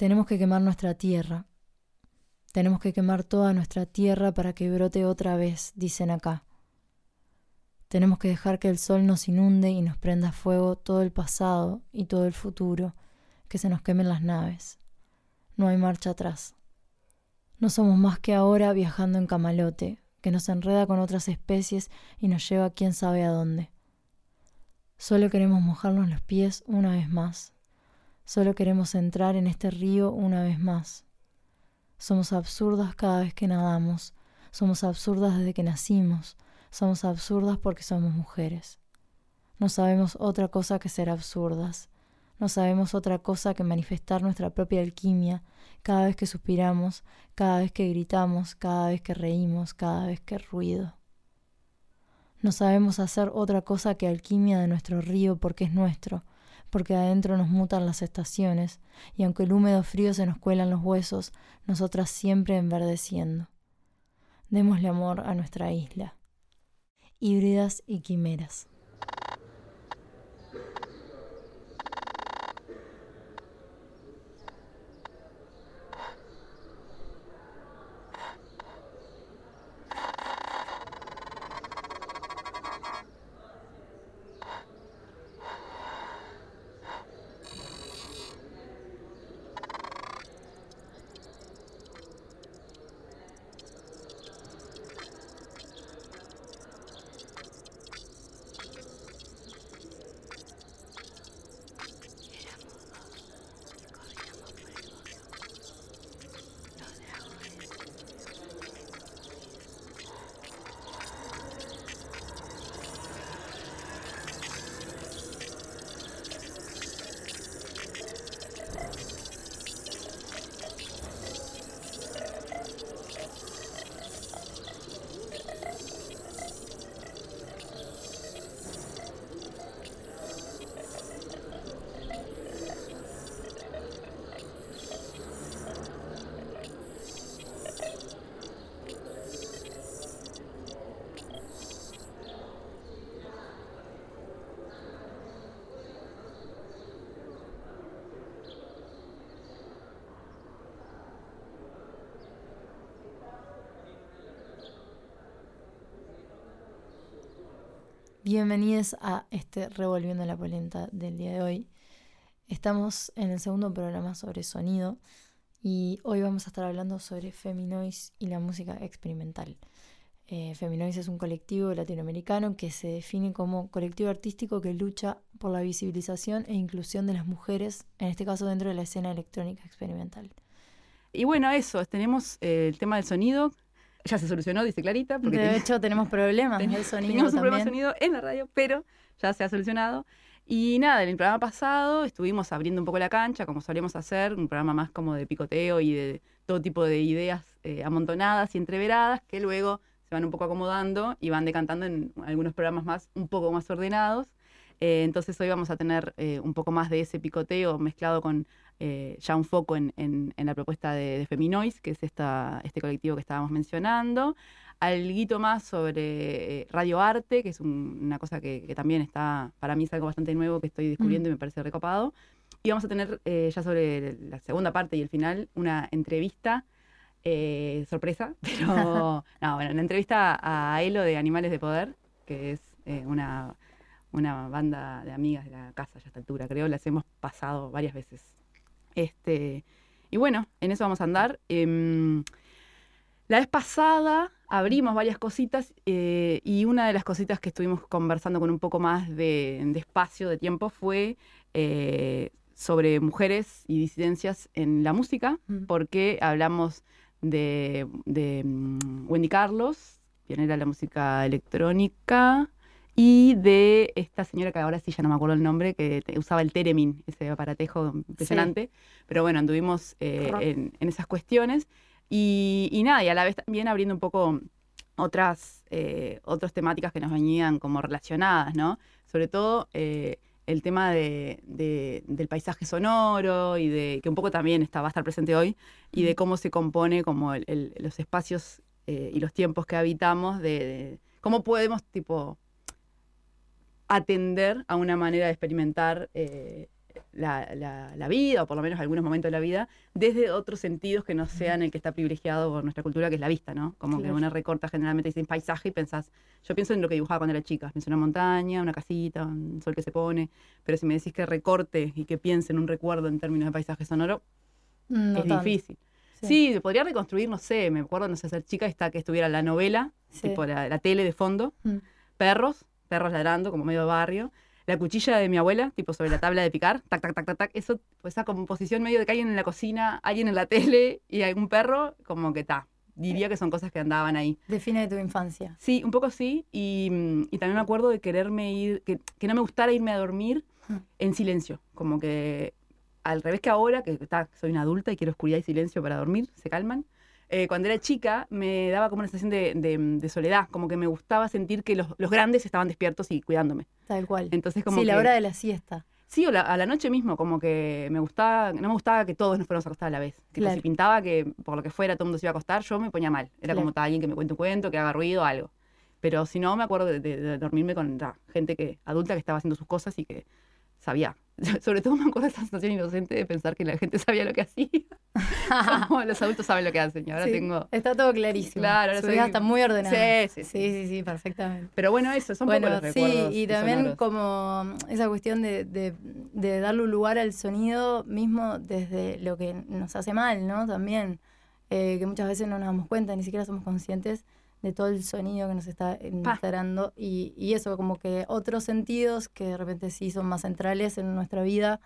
Tenemos que quemar nuestra tierra. Tenemos que quemar toda nuestra tierra para que brote otra vez, dicen acá. Tenemos que dejar que el sol nos inunde y nos prenda fuego todo el pasado y todo el futuro, que se nos quemen las naves. No hay marcha atrás. No somos más que ahora viajando en camalote, que nos enreda con otras especies y nos lleva quién sabe a dónde. Solo queremos mojarnos los pies una vez más, Solo queremos entrar en este río una vez más. Somos absurdas cada vez que nadamos. Somos absurdas desde que nacimos. Somos absurdas porque somos mujeres. No sabemos otra cosa que ser absurdas. No sabemos otra cosa que manifestar nuestra propia alquimia cada vez que suspiramos, cada vez que gritamos, cada vez que reímos, cada vez que ruido. No sabemos hacer otra cosa que alquimia de nuestro río porque es nuestro, porque adentro nos mutan las estaciones, y aunque el húmedo frío se nos cuelan los huesos, nosotras siempre enverdeciendo. Démosle amor a nuestra isla. Híbridas y quimeras. Bienvenidos a este Revolviendo la Polenta del día de hoy. Estamos en el segundo programa sobre sonido y hoy vamos a estar hablando sobre Feminoise y la música experimental. Eh, es un colectivo latinoamericano que se define como colectivo artístico que lucha por la visibilización e inclusión de las mujeres, en este caso dentro de la escena electrónica experimental. Y bueno, eso, tenemos eh, el tema del sonido, ya se solucionó, dice Clarita. Porque de hecho, tenemos problemas en el sonido. Tenemos un problema de sonido en la radio, pero ya se ha solucionado. Y nada, en el programa pasado estuvimos abriendo un poco la cancha, como solemos hacer, un programa más como de picoteo y de todo tipo de ideas eh, amontonadas y entreveradas, que luego se van un poco acomodando y van decantando en algunos programas más un poco más ordenados. Eh, entonces hoy vamos a tener eh, un poco más de ese picoteo mezclado con eh, ya un foco en, la propuesta de, Feminoise, que es esta, este colectivo que estábamos mencionando. Algo más sobre Radio Arte, que es una cosa que, también está, para mí es algo bastante nuevo que estoy descubriendo y me parece recopado. Y vamos a tener ya sobre la segunda parte y el final una entrevista sorpresa, pero no, bueno, una entrevista a Elo de Animales de Poder, que es una una banda de amigas de la casa ya a esta altura, creo, las hemos pasado varias veces. Este, y bueno, en eso vamos a andar. Em, la vez pasada abrimos varias cositas eh, y una de las cositas que estuvimos conversando con un poco más de, espacio, de tiempo, fue eh, sobre mujeres y disidencias en la música, porque hablamos de, de mm, Wendy Carlos, pionera de la música electrónica, y de esta señora que ahora sí ya no me acuerdo el nombre, que usaba el Teremin, ese aparatejo impresionante. Pero bueno, anduvimos eh, en, en esas cuestiones y, y nada, y a la vez también abriendo un poco otras, eh, otras temáticas que nos venían como relacionadas, ¿no? Sobre todo eh, el tema de, de- del paisaje sonoro y de que un poco también está, va a estar presente hoy, y de cómo se compone como el- el- los espacios eh, y los tiempos que habitamos, de, de cómo podemos tipo atender a una manera de experimentar eh, la, la- la vida, o por lo menos algunos momentos de la vida, desde otros sentidos que no sean el que está privilegiado por nuestra cultura, que es la vista, ¿no? Como que una recorta generalmente dice paisaje y pensás, yo pienso en lo que dibujaba cuando era chica, pienso en una montaña, una casita, un sol que se pone, pero si me decís que recorte y que piense en un recuerdo en términos de paisaje sonoro, No es tanto. difícil. Sí. podría reconstruir, no sé, me acuerdo, no sé, ser chica, está que estuviera la novela, Sí. tipo la, la tele de fondo, Mm. perros, perros ladrando, como medio de barrio, la cuchilla de mi abuela, tipo sobre la tabla de picar, tac, tac, tac, tac, tac, eso, esa composición medio de que alguien en la cocina, alguien en la tele y algún perro, como que está. Diría que son cosas que andaban ahí. Define tu infancia. Sí, un poco sí, y, y también me acuerdo de quererme ir, que, que no me gustara irme a dormir en silencio, como que al revés que ahora, que está, soy una adulta y quiero oscuridad y silencio para dormir, se calman. Eh, cuando era chica me daba como una sensación de, de- de soledad, como que me gustaba sentir que los, los grandes estaban despiertos y cuidándome. Tal cual. Entonces como sí, la que- hora de la siesta. Sí, o la- a la noche mismo, como que me gustaba, no me gustaba que todos nos fuéramos a acostar a la vez. Tipo, Claro. si pintaba que por lo que fuera todo el mundo se iba a acostar, yo me ponía mal. Era Claro. como "Ta, alguien que me cuente un cuento, que haga ruido, algo. Pero si no, me acuerdo de, de- de dormirme con ta, gente que adulta que estaba haciendo sus cosas y que sabía. Sobre todo me acuerdo de esa sensación inocente de pensar que la gente sabía lo que hacía. como los adultos saben lo que hacen. Y ahora Sí, tengo... Está todo clarísimo. Claro, ahora Su soy- vida está muy ordenada. Sí, sí, sí. sí, sí, sí, perfectamente. Pero bueno, eso, son bueno, pocos los sí, recuerdos y también sonoros. como esa cuestión de, de- de darle un lugar al sonido mismo desde lo que nos hace mal, ¿no? También, eh, que muchas veces no nos damos cuenta, ni siquiera somos conscientes de todo el sonido que nos está entrando y, y eso, como que otros sentidos que de repente sí son más centrales en nuestra vida,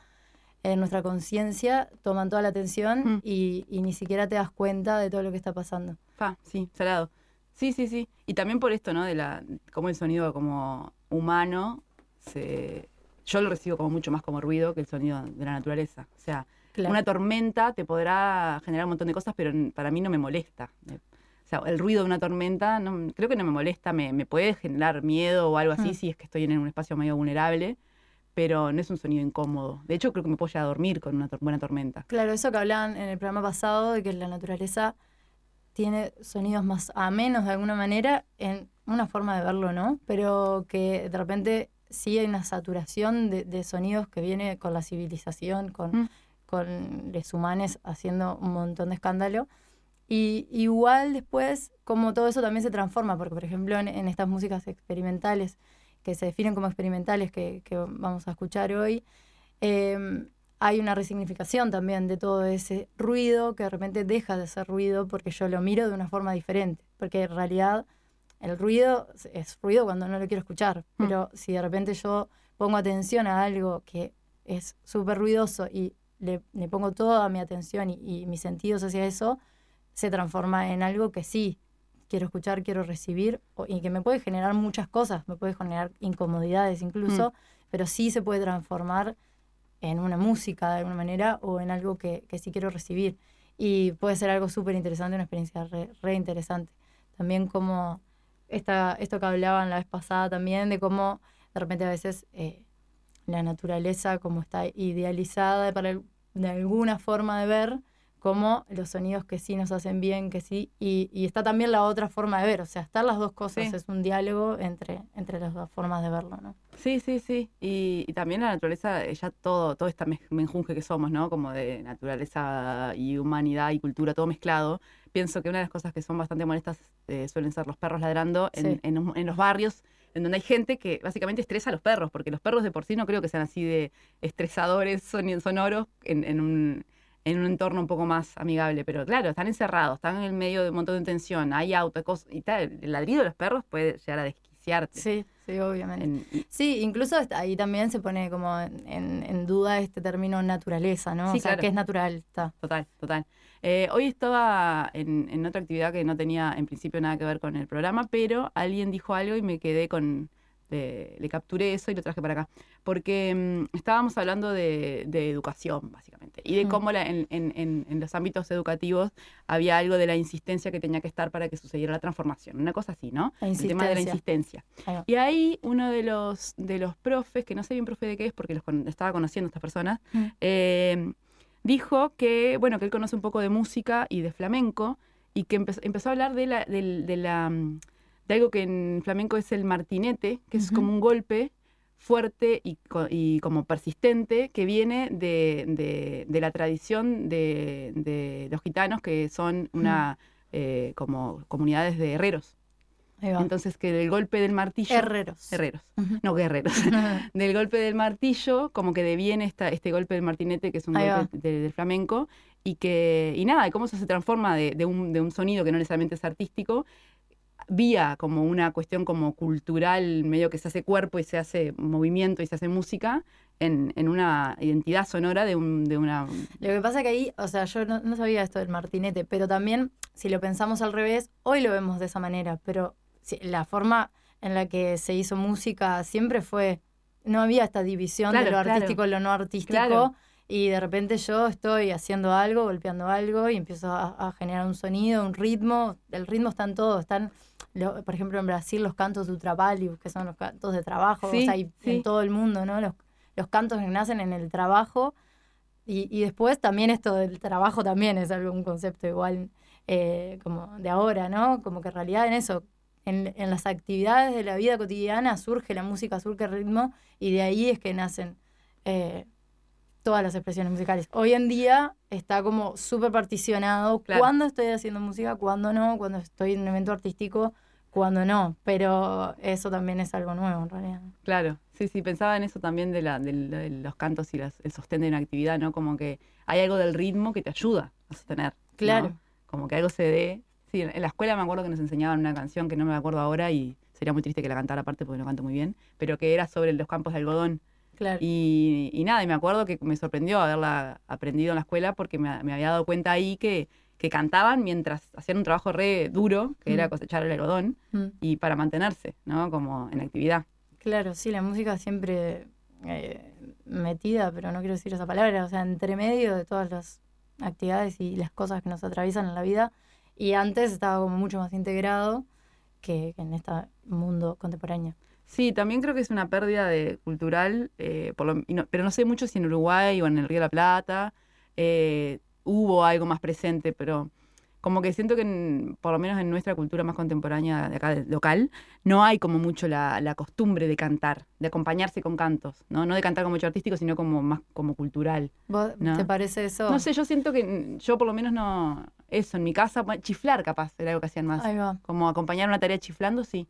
en nuestra conciencia, toman toda la atención Mm. y, y ni siquiera te das cuenta de todo lo que está pasando. Pa, sí, salado. Sí, sí, sí. Y también por esto, ¿no? De la, cómo el sonido como humano se, yo lo recibo como mucho más como ruido que el sonido de la naturaleza. O sea, Claro. una tormenta te podrá generar un montón de cosas, pero para mí no me molesta. Me- O sea, el ruido de una tormenta no, creo que no me molesta, me, me puede generar miedo o algo así Mm. si es que estoy en un espacio medio vulnerable, pero no es un sonido incómodo. De hecho, creo que me puedo llegar a dormir con una tor- buena tormenta. Claro, eso que hablaban en el programa pasado, de que la naturaleza tiene sonidos más amenos de alguna manera, en una forma de verlo, ¿no? Pero que de repente sí hay una saturación de, de sonidos que viene con la civilización, con, Mm. con los humanos haciendo un montón de escándalo. Y igual después, como todo eso también se transforma, porque por ejemplo en, en estas músicas experimentales, que se definen como experimentales, que, que vamos a escuchar hoy, eh, hay una resignificación también de todo ese ruido que de repente deja de ser ruido porque yo lo miro de una forma diferente. Porque en realidad el ruido es- ruido cuando no lo quiero escuchar. Mm. Pero si de repente yo pongo atención a algo que es súper ruidoso y le, le pongo toda mi atención y, y mis sentidos hacia eso, se transforma en algo que sí quiero escuchar, quiero recibir y que me puede generar muchas cosas, me puede generar incomodidades incluso, pero sí se puede transformar en una música de alguna manera o en algo que, que sí quiero recibir. Y puede ser algo súper interesante, una experiencia re, re interesante. También como esta, esto que hablaban la vez pasada también, de cómo de repente a veces eh, la naturaleza como está idealizada para el- de alguna forma de ver, como los sonidos que sí nos hacen bien, que sí, y, y está también la otra forma de ver, o sea, están las dos cosas, Sí. es un diálogo entre, entre las dos formas de verlo, ¿no? Sí, sí, sí. Y, y también la naturaleza, eh, ya todo, todo esta mez- menjunje que somos, ¿no? Como de naturaleza y humanidad y cultura, todo mezclado. Pienso que una de las cosas que son bastante molestas eh, suelen ser los perros ladrando en, Sí. en en los barrios en donde hay gente que básicamente estresa a los perros, porque los perros de por sí no creo que sean así de estresadores soni- sonoros en, en un, en un entorno un poco más amigable. Pero claro, están encerrados, están en el medio de un montón de tensión, hay autos, cosas, y tal. El ladrido de los perros puede llegar a desquiciarte. Sí, sí, obviamente. En- y- Sí, incluso ahí también se pone como en, en- en duda este término naturaleza, ¿no? Sí, o sea, claro. que es natural, está. Total, total. Eh, hoy estaba en, en otra actividad que no tenía en principio nada que ver con el programa, pero alguien dijo algo y me quedé con le, le capturé eso y lo traje para acá. Porque mm, estábamos hablando de, de educación, básicamente, y de cómo la- en, en- en- los ámbitos educativos había algo de la insistencia que tenía que estar para que sucediera la transformación. Una cosa así, ¿no? El tema de la insistencia. Y ahí uno de los, de los profes, que no sé bien profe de qué es porque los con- estaba conociendo a estas personas, Mm. eh, dijo que, bueno, que él conoce un poco de música y de flamenco y que empe- empezó a hablar de, la, del- de, la, mm, de algo que en flamenco es el martinete, que es Ujú. como un golpe fuerte y, y como persistente que viene de, de- de la tradición de, de los gitanos que son una eh, como comunidades de herreros. Entonces que del golpe del martillo... Herreros. Herreros, Ujú. no guerreros. del golpe del martillo, como que deviene esta, este golpe del martinete, que es un Ahí golpe de- del flamenco, y que, y nada, cómo eso se transforma de, de un, de un sonido que no necesariamente es artístico, vía como una cuestión como cultural, medio que se hace cuerpo y se hace movimiento y se hace música, en, en una identidad sonora de, un, de una... Lo que pasa que ahí, o sea, yo no, no sabía esto del martinete, pero también, si lo pensamos al revés, hoy lo vemos de esa manera, pero si- la forma en la que se hizo música siempre fue, no había esta división de lo claro. artístico y lo no artístico, Claro. Y de repente yo estoy haciendo algo, golpeando algo, y empiezo a, a generar un sonido, un ritmo, el ritmo está en todo, están, lo- por ejemplo, en Brasil los cantos de Ultrapalio, que son los cantos de trabajo, Sí, o sea, y sí. en todo el mundo, ¿no? Los, los cantos que nacen en el trabajo, y, y después también esto del trabajo también es algo, un concepto igual eh, como de ahora, ¿no? Como que en realidad en eso, en, en las actividades de la vida cotidiana surge la música, surge el ritmo y de ahí es que nacen eh, todas las expresiones musicales. Hoy en día está como súper particionado Claro. cuándo estoy haciendo música, cuándo no, cuándo estoy en un evento artístico, cuándo no, pero eso también es algo nuevo en realidad. Claro, sí, sí, pensaba en eso también de, la, del- de los cantos y las- el sostén de una actividad, ¿no? Como que hay algo del ritmo que te ayuda a sostener. ¿no? Claro. Como que algo se dé. Sí, en la escuela me acuerdo que nos enseñaban una canción que no me acuerdo ahora y sería muy triste que la cantara aparte porque no canto muy bien, pero que era sobre los campos de algodón. Claro. Y, y nada, y me acuerdo que me sorprendió haberla aprendido en la escuela porque me, me había dado cuenta ahí que, que cantaban mientras hacían un trabajo re duro, que era Mm. cosechar el algodón, Mm. y para mantenerse, ¿no? Como en actividad. Claro, sí, la música siempre eh, metida, pero no quiero decir esa palabra, o sea, entre medio de todas las actividades y las cosas que nos atraviesan en la vida. Y antes estaba como mucho más integrado que, que en este mundo contemporáneo. Sí, también creo que es una pérdida de cultural, eh, por lo- y no- pero no sé mucho si en Uruguay o en el Río de la Plata eh, hubo algo más presente, pero como que siento que en- por lo menos en nuestra cultura más contemporánea de acá de- local, no hay como mucho la, la costumbre de cantar, de acompañarse con cantos, ¿no? No de cantar como hecho artístico, sino como más como cultural. ¿Vos, No. ¿Te parece eso? No sé, yo siento que yo por lo menos no, eso, en mi casa, chiflar capaz era algo que hacían más. Ahí va. Como acompañar una tarea chiflando, sí.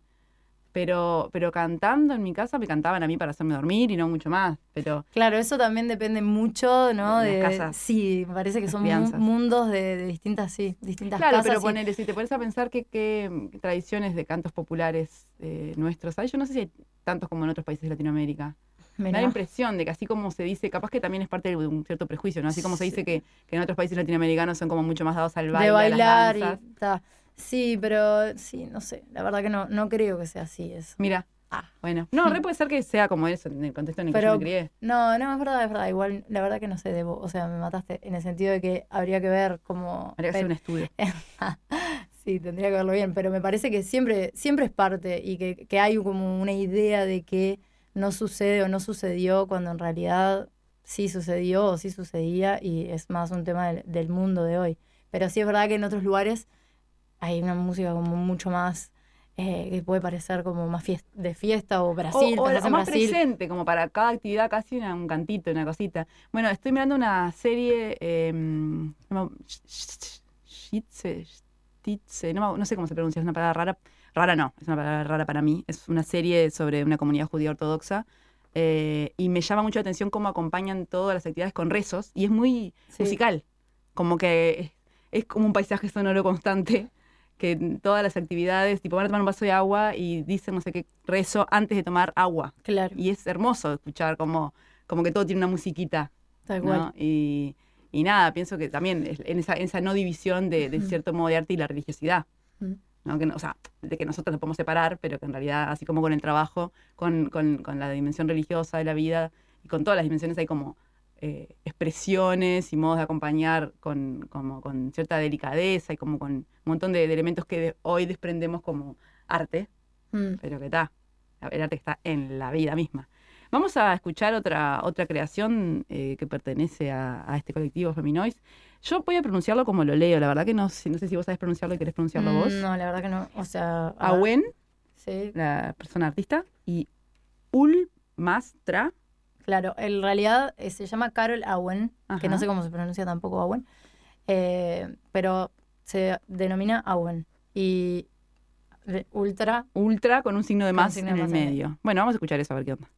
Pero, pero cantando en mi casa me cantaban a mí para hacerme dormir y no mucho más. Pero Claro, eso también depende mucho, ¿no? De De, las casas, sí, me parece que son mu- mundos de, de distintas, sí, distintas claro, casas. pero y- ponele, si te pones a pensar que qué mm, tradiciones de cantos populares eh, nuestros hay, yo no sé si hay tantos como en otros países de Latinoamérica. Me da la impresión de que así como se dice, capaz que también es parte de un cierto prejuicio, ¿no? Así como se dice que, que en otros países latinoamericanos son como mucho más dados al baile, de a las bailar y danzas. ta. Sí, pero sí, no sé. La verdad que no, no creo que sea así eso. Mira, Ah. bueno. No, re puede ser que sea como eso, en el contexto en el que yo me crié. No, no, es verdad, es verdad. Igual, la verdad que no sé, debo. O sea, me mataste en el sentido de que habría que ver como. Habría que hacer un estudio. Sí, tendría que verlo bien, pero me parece que siempre, siempre es parte y que, que hay como una idea de que no sucede o no sucedió cuando en realidad sí sucedió o sí sucedía y es más un tema del, del mundo de hoy. Pero sí es verdad que en otros lugares hay una música como mucho más eh, que puede parecer como más fies- de fiesta o Brasil, o, o- o más Brasil. presente, como para cada actividad casi una- un cantito, una cosita. Bueno, estoy mirando una serie, eh, no, sé cómo se pronuncia, es una palabra rara. Rara no, es una palabra rara para mí. Es una serie sobre una comunidad judía ortodoxa. eh, y me llama mucho la atención cómo acompañan todas las actividades con rezos. Y es muy Sí. musical. Como que es como un paisaje sonoro constante. Que todas las actividades, tipo, van a tomar un vaso de agua y dicen no sé qué rezo antes de tomar agua. Claro, Y es hermoso escuchar como, como que todo tiene una musiquita. tal ¿no? cual. Y, y nada, pienso que también en esa, en esa no división de, cierto modo de arte y la religiosidad. Mm. ¿no? Que, o sea, de que nosotros nos podemos separar, pero que en realidad, así como con el trabajo, con, con- con la dimensión religiosa de la vida y con todas las dimensiones hay como eh, expresiones y modos de acompañar con, como con cierta delicadeza y como con un montón de, de elementos que de- hoy desprendemos como arte, Mm. pero que está, el arte está en la vida misma. Vamos a escuchar otra, otra creación eh, que pertenece a, a este colectivo Feminois. Yo voy a pronunciarlo como lo leo, la verdad que no, no sé si vos sabés pronunciarlo y querés pronunciarlo Mm, vos. No, la verdad que no. O sea. Awen, Sí, la persona artista, y Ulmastra, claro. En realidad eh, se llama Carol Awen, que no sé cómo se pronuncia tampoco Awen. eh, pero se denomina Awen. Y Ultra. ultra con un signo de Con más signo en de el más el medio. Bueno, vamos a escuchar eso a ver qué onda.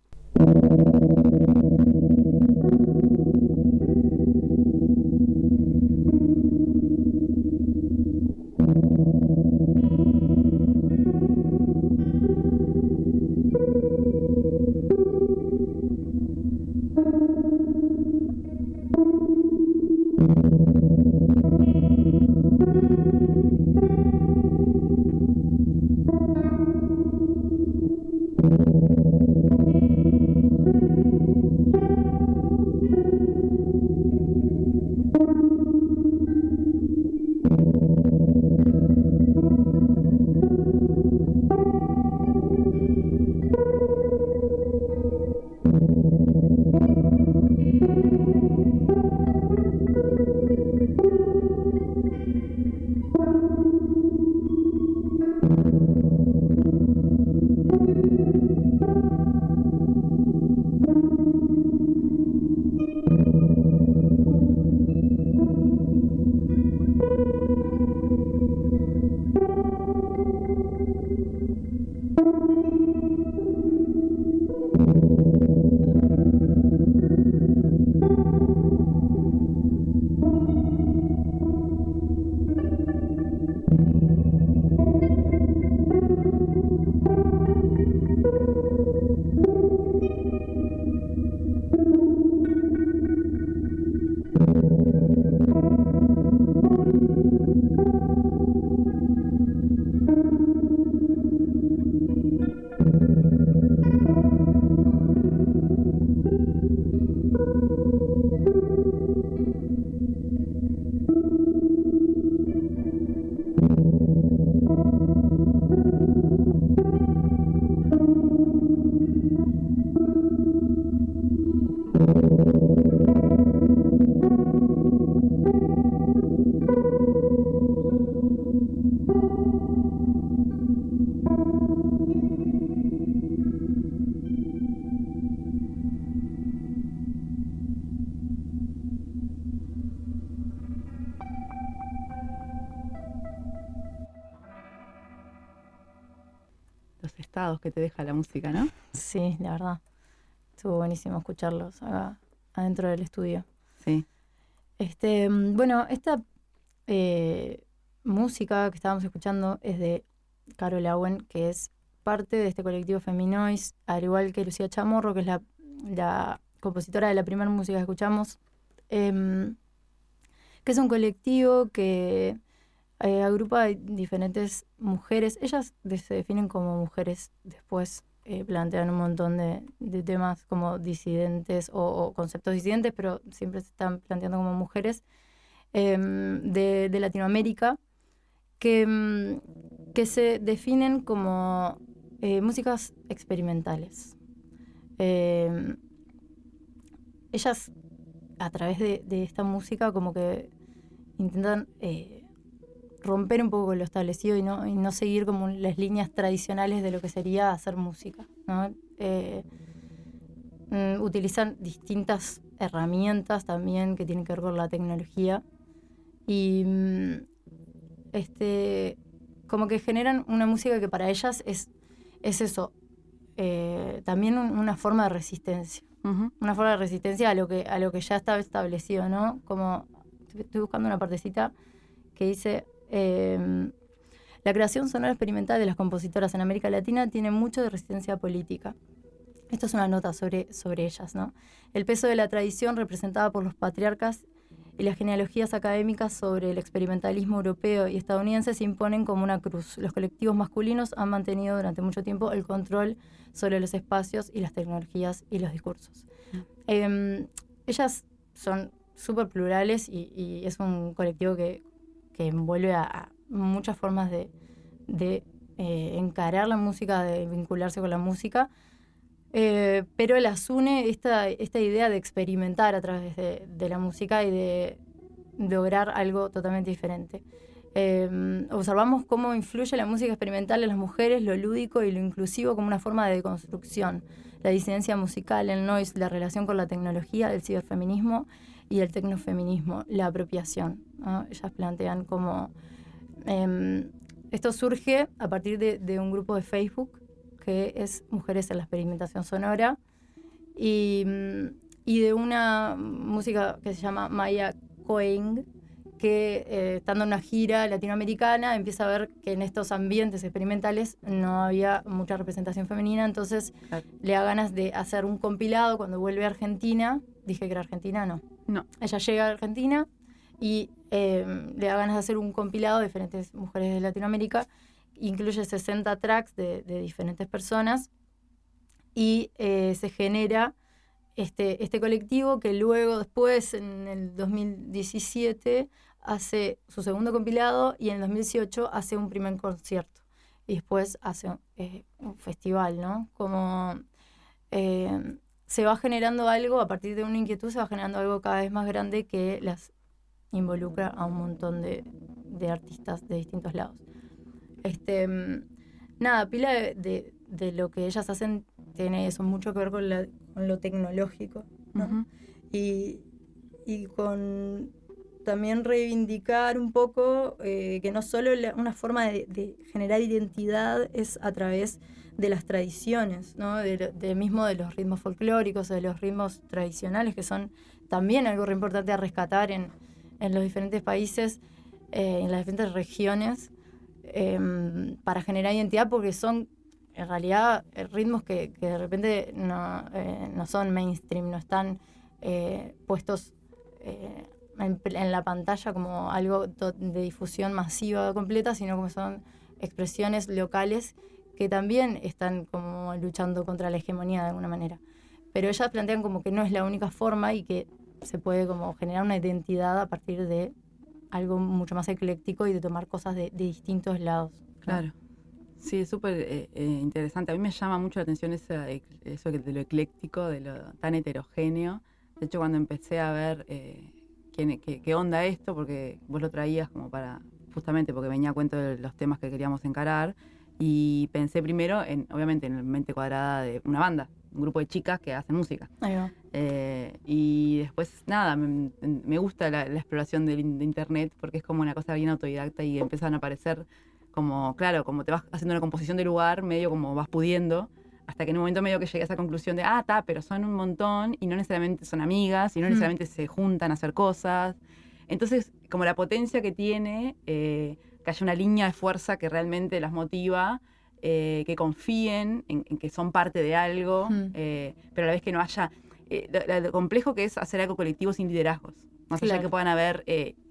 Que te deja la música, ¿no? Sí, la verdad. Estuvo buenísimo escucharlos acá adentro del estudio. Sí. Este, mm, bueno, esta eh, música que estábamos escuchando es de Carol Awen, que es parte de este colectivo Feminois, al igual que Lucía Chamorro, que es la, la compositora de la primera música que escuchamos, em, que es un colectivo que eh, agrupa diferentes mujeres. Ellas se definen como mujeres, después eh, plantean un montón de, temas como disidentes o, conceptos disidentes, pero siempre se están planteando como mujeres em, de, Latinoamérica que, em, que se definen como eh, músicas experimentales. Em, ellas, a través de, esta música, como que intentan romper un poco con lo establecido y no, y no seguir como las líneas tradicionales de lo que sería hacer música. ¿no? Eh, mm, utilizan distintas herramientas también que tienen que ver con la tecnología y mm, este como que generan una música que para ellas es, es eso, eh, también un- una forma de resistencia una forma de resistencia a lo que a lo que ya estaba establecido, ¿no? Como estoy buscando una partecita que dice em, la creación sonora experimental de las compositoras en América Latina tiene mucho de resistencia política. Esto es una nota sobre, sobre ellas, ¿no? El peso de la tradición representada por los patriarcas y las genealogías académicas sobre el experimentalismo europeo y estadounidense se imponen como una cruz. Los colectivos masculinos han mantenido durante mucho tiempo el control sobre los espacios y las tecnologías y los discursos. Mm. Em, ellas son súper plurales y, es un colectivo que, envuelve a, muchas formas de, eh, encarar la música, de vincularse con la música. Eh, pero las une esta, esta idea de experimentar a través de, la música y de, lograr algo totalmente diferente. Eh, observamos cómo influye la música experimental en las mujeres, lo lúdico y lo inclusivo como una forma de deconstrucción, la disidencia musical, el noise, la relación con la tecnología, el ciberfeminismo y el tecnofeminismo, la apropiación. Ellas plantean cómo em, esto surge a partir de, un grupo de Facebook que es Mujeres en la Experimentación Sonora y, de una música que se llama Maya Coing, que eh, estando en una gira latinoamericana empieza a ver que en estos ambientes experimentales no había mucha representación femenina, entonces le da ganas de hacer un compilado cuando vuelve a Argentina. Dije que era Argentina, no. No. Ella llega a Argentina y em, le da ganas de hacer un compilado de diferentes mujeres de Latinoamérica. Incluye 60 tracks de, diferentes personas y eh, se genera este, este colectivo que luego, después, en el 2017, hace su segundo compilado y en el 2018 hace un primer concierto. Y después hace eh, un festival, ¿no? Como se va generando algo, a partir de una inquietud se va generando algo cada vez más grande que las involucra a un montón de, artistas de distintos lados. Este, mm, nada, pila de, lo que ellas hacen tiene eso mucho que ver con, lo tecnológico, y, con también reivindicar un poco eh, que no solo una forma de, generar identidad es a través de las tradiciones, ¿no? de, mismo de los ritmos folclóricos, de los ritmos tradicionales, que son también algo re importante a rescatar en, los diferentes países, eh, en las diferentes regiones, em, para generar identidad, porque son en realidad ritmos que, de repente no, eh, no, son mainstream, no están eh, puestos en, en, la pantalla como algo de difusión masiva completa, sino como son expresiones locales que también están como luchando contra la hegemonía de alguna manera. Pero ellas plantean como que no es la única forma y que se puede como generar una identidad a partir de algo mucho más ecléctico y de tomar cosas de, distintos lados. Claro. Sí, es súper eh, eh, interesante. A mí me llama mucho la atención eso de lo ecléctico, de lo tan heterogéneo. De hecho, cuando empecé a ver eh, qué, qué, onda esto, porque vos lo traías como para, justamente porque venía a cuento de los temas que queríamos encarar, y pensé primero, en, obviamente, en la mente cuadrada de una banda, un grupo de chicas que hacen música. Eh, y después, nada, me, gusta la, exploración de, Internet porque es como una cosa bien autodidacta y empiezan a aparecer como, claro, como te vas haciendo una composición de lugar, medio como vas pudiendo, hasta que en un momento medio que llegué a esa conclusión de, ah, está, pero son un montón y no necesariamente son amigas y no necesariamente se juntan a hacer cosas. Entonces, como la potencia que tiene... Eh, que haya una línea de fuerza que realmente las motiva, eh, que confíen en, que son parte de algo, eh, pero a la vez que no haya... Eh, lo, complejo que es hacer algo colectivo sin liderazgos. Más allá de que puedan haber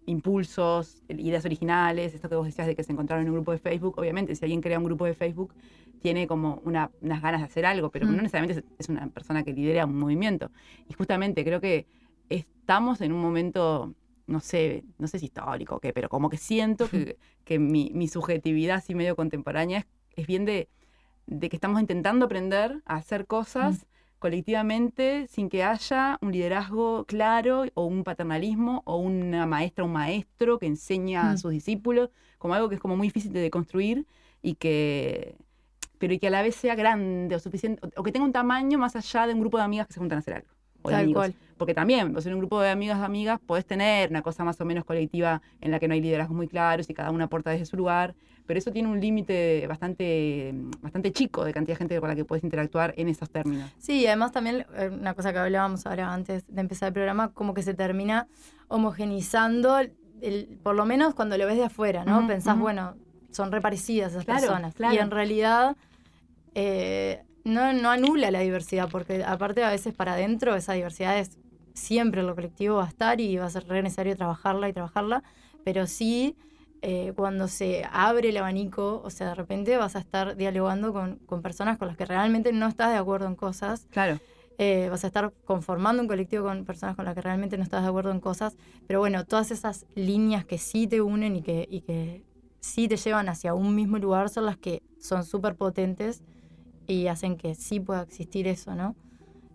impulsos, ideas originales, esto que vos decías de que se encontraron en un grupo de Facebook, obviamente si alguien crea un grupo de Facebook tiene como unas ganas de hacer algo, pero no necesariamente es una persona que lidera un movimiento. Y justamente creo que estamos en un momento no sé, no sé si histórico o qué, pero como que siento que, que mi, mi, subjetividad así medio contemporánea es, bien de, de, que estamos intentando aprender a hacer cosas colectivamente sin que haya un liderazgo claro o un paternalismo o una maestra o un maestro que enseña a sus discípulos, como algo que es como muy difícil de construir y que pero y que a la vez sea grande o suficiente o que tenga un tamaño más allá de un grupo de amigas que se juntan a hacer algo. Tal Cual. Porque también, vos en un grupo de amigas, amigas, podés tener una cosa más o menos colectiva en la que no hay liderazgos muy claros y cada una aporta desde su lugar, pero eso tiene un límite bastante, bastante chico de cantidad de gente con la que puedes interactuar en esos términos. Sí, y además también, eh, una cosa que hablábamos ahora antes de empezar el programa, como que se termina homogenizando, el, por lo menos cuando lo ves de afuera, ¿no? Pensás, bueno, son reparecidas esas personas. Y en realidad... Eh, no, no anula la diversidad, porque aparte a veces para adentro esa diversidad es siempre lo colectivo va a estar y va a ser re necesario trabajarla y trabajarla, pero sí eh, cuando se abre el abanico, o sea, de repente vas a estar dialogando con, con personas con las que realmente no estás de acuerdo en cosas. Claro. Eh, vas a estar conformando un colectivo con personas con las que realmente no estás de acuerdo en cosas, pero bueno, todas esas líneas que sí te unen y que, y que sí te llevan hacia un mismo lugar son las que son súper potentes y hacen que sí pueda existir eso, ¿no?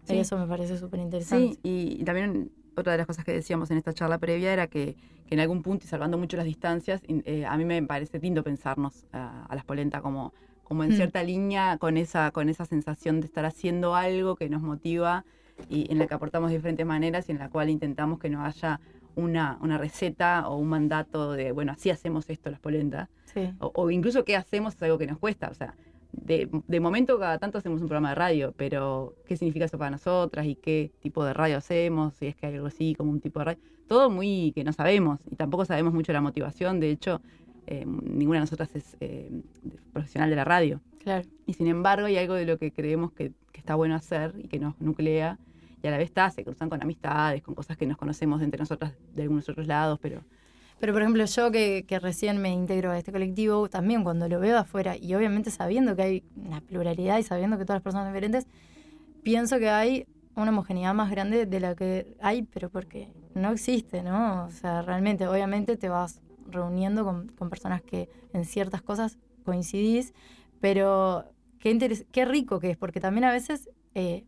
Sí. Eso me parece súper interesante. Sí, y, y también otra de las cosas que decíamos en esta charla previa era que, que en algún punto, y salvando mucho las distancias, eh, a mí me parece lindo pensarnos a, a las polenta como, como en Mm. cierta línea con esa, con esa sensación de estar haciendo algo que nos motiva y en la que aportamos de diferentes maneras y en la cual intentamos que no haya una, una receta o un mandato de, bueno, así hacemos esto las polentas, Sí. o, o incluso qué hacemos es algo que nos cuesta. O sea, de, de momento cada tanto hacemos un programa de radio, pero ¿qué significa eso para nosotras? ¿Y qué tipo de radio hacemos? Si es que hay algo así como un tipo de radio. Todo muy que no sabemos y tampoco sabemos mucho la motivación. De hecho, eh, ninguna de nosotras es eh, profesional de la radio. Claro. Y sin embargo hay algo de lo que creemos que, que está bueno hacer y que nos nuclea. Y a la vez está, se cruzan con amistades, con cosas que nos conocemos entre nosotras de algunos otros lados, pero Pero por ejemplo, yo que, recién me integro a este colectivo, también cuando lo veo afuera, y obviamente sabiendo que hay una pluralidad y sabiendo que todas las personas son diferentes, pienso que hay una homogeneidad más grande de la que hay, pero porque no existe, ¿no? O sea, realmente, obviamente te vas reuniendo con, personas que en ciertas cosas coincidís, pero qué, qué rico que es, porque también a veces eh,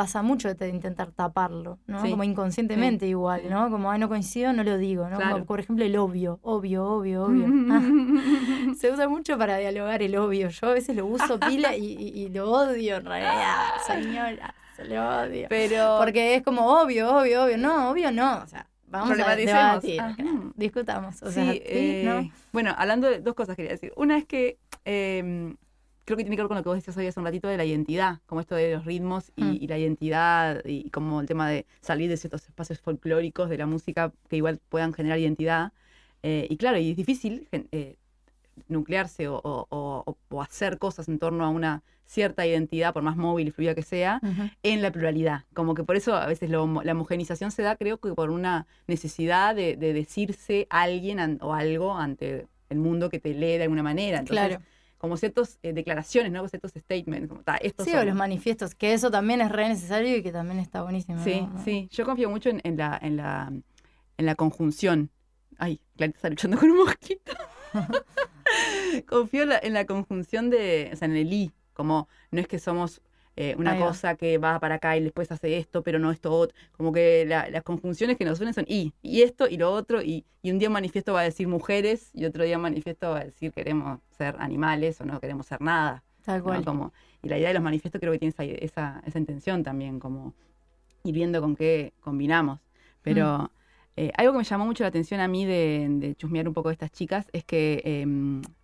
pasa mucho de intentar taparlo, ¿no? Sí, Como inconscientemente igual, ¿no? Como, ay, no coincido, no lo digo, ¿no? Claro. Como, por ejemplo, el obvio, obvio, obvio, obvio. Ah, se usa mucho para dialogar el obvio. Yo a veces lo uso pila y, y- y lo odio en realidad, señora. Se lo odio. pero Porque es como obvio, obvio, obvio. No, obvio no. O sea, vamos a debatir, claro, discutamos. O sí, sea, sí, eh, ¿no? bueno, hablando de dos cosas quería decir. Una es que eh, creo que tiene que ver con lo que vos decías hoy hace un ratito de la identidad, como esto de los ritmos y, Mm. y la identidad y como el tema de salir de ciertos espacios folclóricos de la música que igual puedan generar identidad. Eh, y claro, y es difícil eh, nuclearse o, o- o- o hacer cosas en torno a una cierta identidad, por más móvil y fluida que sea, Ujú. en la pluralidad. Como que por eso a veces lo la homogenización se da, creo que por una necesidad de, de decirse alguien an- o algo ante el mundo que te lee de alguna manera. Entonces, Claro. Como ciertas declaraciones, ¿no? Ciertos statements, como, "Ta, estos Sí, o somos". los manifiestos, que eso también es re necesario y que también está buenísimo. Sí, ¿no? sí. Yo confío mucho en, en la, en, la, en la conjunción. Ay, Clarita está luchando con un mosquito. confío en la, en la conjunción de, o sea, en el I, como no es que somos eh, una Ahí va. cosa que va para acá y después hace esto, pero no esto otro. Como que la- las conjunciones que nos suelen son I, y esto y lo otro, y, y un día un manifiesto va a decir mujeres, y otro día un manifiesto va a decir queremos ser animales o no queremos ser nada. Tal ¿no? cual. Como, y la idea de los manifiestos creo que tiene esa, esa, esa intención también, como ir viendo con qué combinamos. Pero eh, algo que me llamó mucho la atención a mí de, de chusmear un poco de estas chicas es que eh,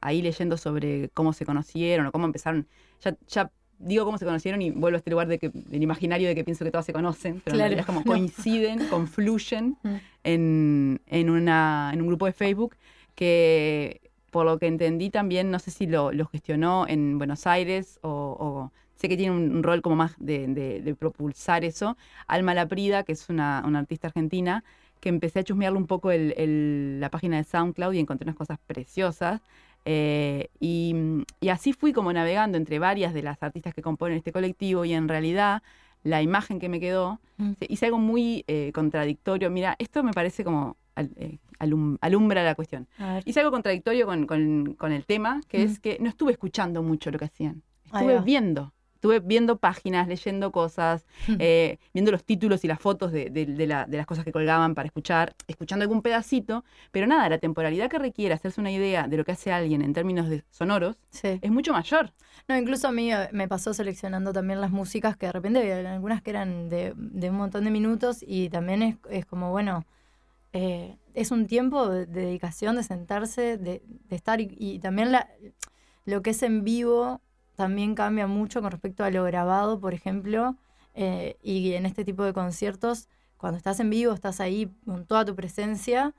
ahí leyendo sobre cómo se conocieron o cómo empezaron, ya, ya digo cómo se conocieron y vuelvo a este lugar de que, del imaginario de que pienso que todas se conocen, pero en Claro. realidad es como No. coinciden, confluyen Mm. en, en, una, en un grupo de Facebook que, por lo que entendí también, no sé si lo, lo gestionó en Buenos Aires o, o sé que tiene un, un rol como más de, de- de propulsar eso. Alma Laprida, que es una, una artista argentina, que empecé a chusmearle un poco el- el- la página de SoundCloud y encontré unas cosas preciosas. Eh, y, y así fui como navegando entre varias de las artistas que componen este colectivo y en realidad la imagen que me quedó, Mm. hice algo muy eh, contradictorio. Mira, esto me parece como al- eh, alum- alumbra la cuestión. Hice algo contradictorio con, con- con el tema, que Mm. es que no estuve escuchando mucho lo que hacían. Estuve viendo. Estuve viendo páginas, leyendo cosas, eh, viendo los títulos y las fotos de, de- de la- de las cosas que colgaban para escuchar, escuchando algún pedacito, pero nada, la temporalidad que requiere hacerse una idea de lo que hace alguien en términos de sonoros Sí. es mucho mayor. No, incluso a mí eh, me pasó seleccionando también las músicas que de repente había algunas que eran de, un montón de minutos y también es, es como, bueno, eh, es un tiempo de, de dedicación, de sentarse, de, de estar y, y también la, lo que es en vivo también cambia mucho con respecto a lo grabado, por ejemplo, eh, y en este tipo de conciertos, cuando estás en vivo, estás ahí con toda tu presencia.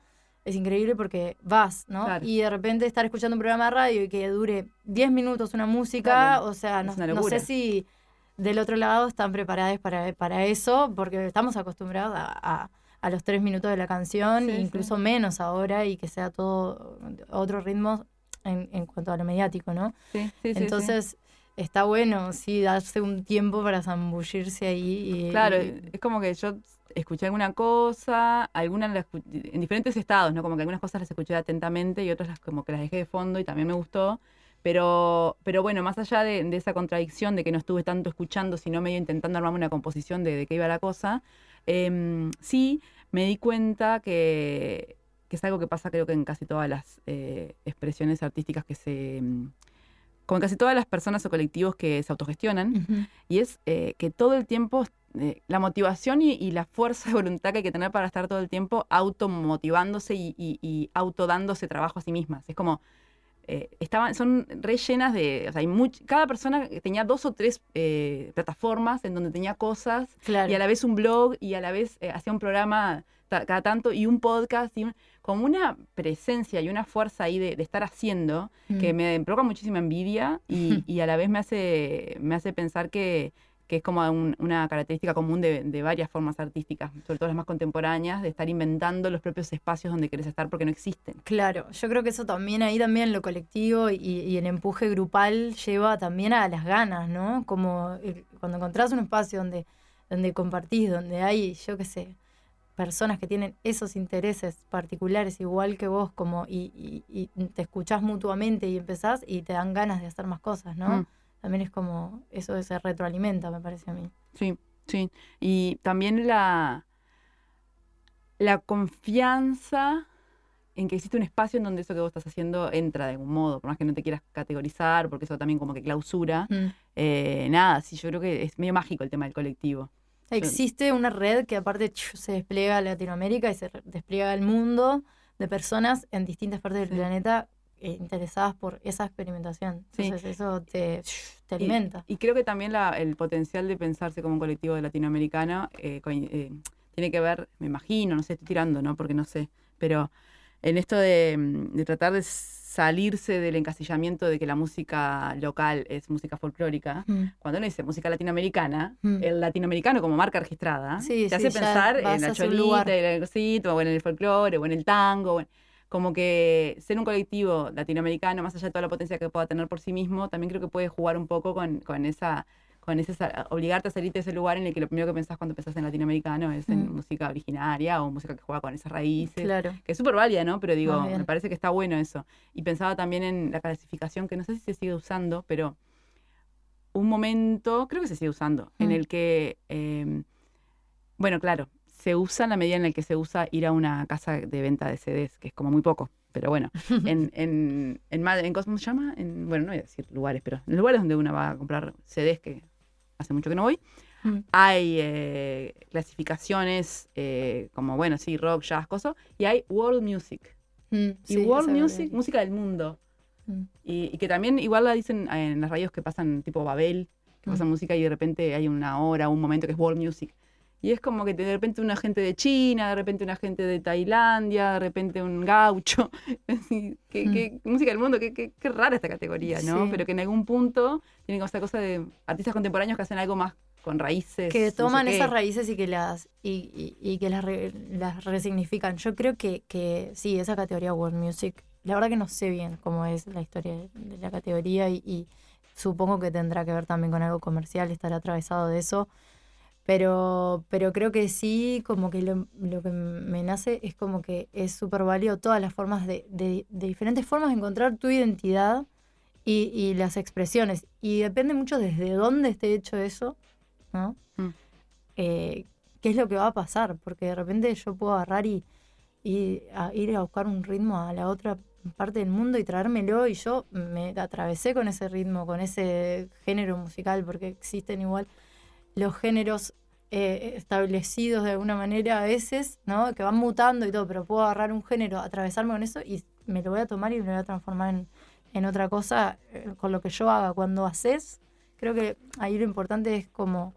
Es increíble porque vas, ¿no? Claro. Y de repente estar escuchando un programa de radio y que dure 10 minutos una música, Claro, o sea, no, no sé si del otro lado están preparadas para, para eso, porque estamos acostumbrados a, a, los tres minutos de la canción, incluso menos ahora, y que sea todo otro ritmo en, en cuanto a lo mediático, ¿no? Sí, sí, Entonces, está bueno, sí, darse un tiempo para zambullirse ahí. Y, claro, es como que yo escuché alguna cosa, algunas en diferentes estados, ¿no? Como que algunas cosas las escuché atentamente y otras las como que las dejé de fondo y también me gustó. Pero, pero bueno, más allá de, esa contradicción de que no estuve tanto escuchando, sino medio intentando armarme una composición de, de qué iba la cosa, em, sí me di cuenta que, que, es algo que pasa creo que en casi todas las eh, expresiones artísticas que se... Como casi todas las personas o colectivos que se autogestionan, y es eh, que todo el tiempo eh, la motivación y, la fuerza de voluntad que hay que tener para estar todo el tiempo automotivándose y, y, autodándose trabajo a sí mismas. Es como, eh, estaban, son rellenas de, o sea, hay cada persona tenía dos o tres eh, plataformas en donde tenía cosas y a la vez un blog y a la vez eh, hacía un programa cada tanto y un podcast y como una presencia y una fuerza ahí de, estar haciendo que mm. me provoca muchísima envidia y, y, a la vez me hace, me hace pensar que, que es como una característica común de, varias formas artísticas, sobre todo las más contemporáneas, de estar inventando los propios espacios donde querés estar porque no existen. Claro, yo creo que eso también, ahí también lo colectivo y, el empuje grupal lleva también a las ganas, ¿no? Como cuando encontrás un espacio donde, donde compartís, donde hay, yo qué sé, personas que tienen esos intereses particulares igual que vos, como y, te escuchás mutuamente y empezás y te dan ganas de hacer más cosas, ¿no? Mm también es como eso se retroalimenta, me parece a mí. Sí, sí. Y también la, la confianza en que existe un espacio en donde eso que vos estás haciendo entra de algún modo, por más que no te quieras categorizar, porque eso también como que clausura. Mm. Eh, nada, sí, yo creo que es medio mágico el tema del colectivo. Existe una red que aparte se despliega a Latinoamérica y se despliega al mundo de personas en distintas partes del planeta eh, interesadas por esa experimentación. Entonces eso te, alimenta. Y, creo que también el potencial de pensarse como un colectivo de latinoamericano eh, eh, tiene que ver, me imagino, no sé, estoy tirando, ¿no? Porque no sé, pero en esto de, tratar de salirse del encasillamiento de que la música local es música folclórica, mm. cuando uno dice música latinoamericana, mm. el latinoamericano como marca registrada, te hace pensar en la cholita, en el cosito, o en el folclore, o en el tango, como que ser un colectivo latinoamericano, más allá de toda la potencia que pueda tener por sí mismo, también creo que puede jugar un poco con, con esa con ese obligarte a salir de ese lugar en el que lo primero que pensás cuando pensás en latinoamericano es en mm. música originaria o música que juega con esas raíces. Claro. Que es súper válida, ¿no? Pero digo, me parece que está bueno eso. Y pensaba también en la clasificación, que no sé si se sigue usando, pero un momento, creo que se sigue usando, en mm. el que, em, bueno, claro, se usa en la medida en la que se usa ir a una casa de venta de CDs, que es como muy poco. Pero bueno, en, en, en, en ¿cómo se llama? En, bueno, no voy a decir lugares, pero en lugares donde uno va a comprar CDs, que hace mucho que no voy, mm. hay eh, clasificaciones eh, como, bueno, sí, rock, jazz, cosas, y hay world music. Mm, y world music, música del mundo. Mm. Y, que también igual la dicen en las radios que pasan tipo Babel, que pasan música y de repente hay una hora, un momento que es world music. Y es como que de repente una gente de China, de repente una gente de Tailandia, de repente un gaucho. ¿Qué, mm. música del mundo, qué, qué, qué, rara esta categoría, ¿no? Pero que en algún punto tiene como esa cosa de artistas contemporáneos que hacen algo más con raíces. Que toman esas raíces y que las y, y, que las, las resignifican. Yo creo que, que sí, esa categoría World Music, la verdad que no sé bien cómo es la historia de la categoría y, y supongo que tendrá que ver también con algo comercial, estar atravesado de eso pero, pero creo que sí, como que lo, que me nace es como que es súper válido todas las formas de, de, diferentes formas de encontrar tu identidad y, y, las expresiones. Y depende mucho desde dónde esté hecho eso, ¿no? Mm. Eh, ¿Qué es lo que va a pasar? Porque de repente yo puedo agarrar y, y ir a buscar un ritmo a la otra parte del mundo y traérmelo y yo me atravesé con ese ritmo, con ese género musical, porque existen igual los géneros eh, establecidos de alguna manera a veces, ¿no? Que van mutando y todo, pero puedo agarrar un género, atravesarme con eso y me lo voy a tomar y me lo voy a transformar en, otra cosa eh, con lo que yo haga. Cuando haces, creo que ahí lo importante es como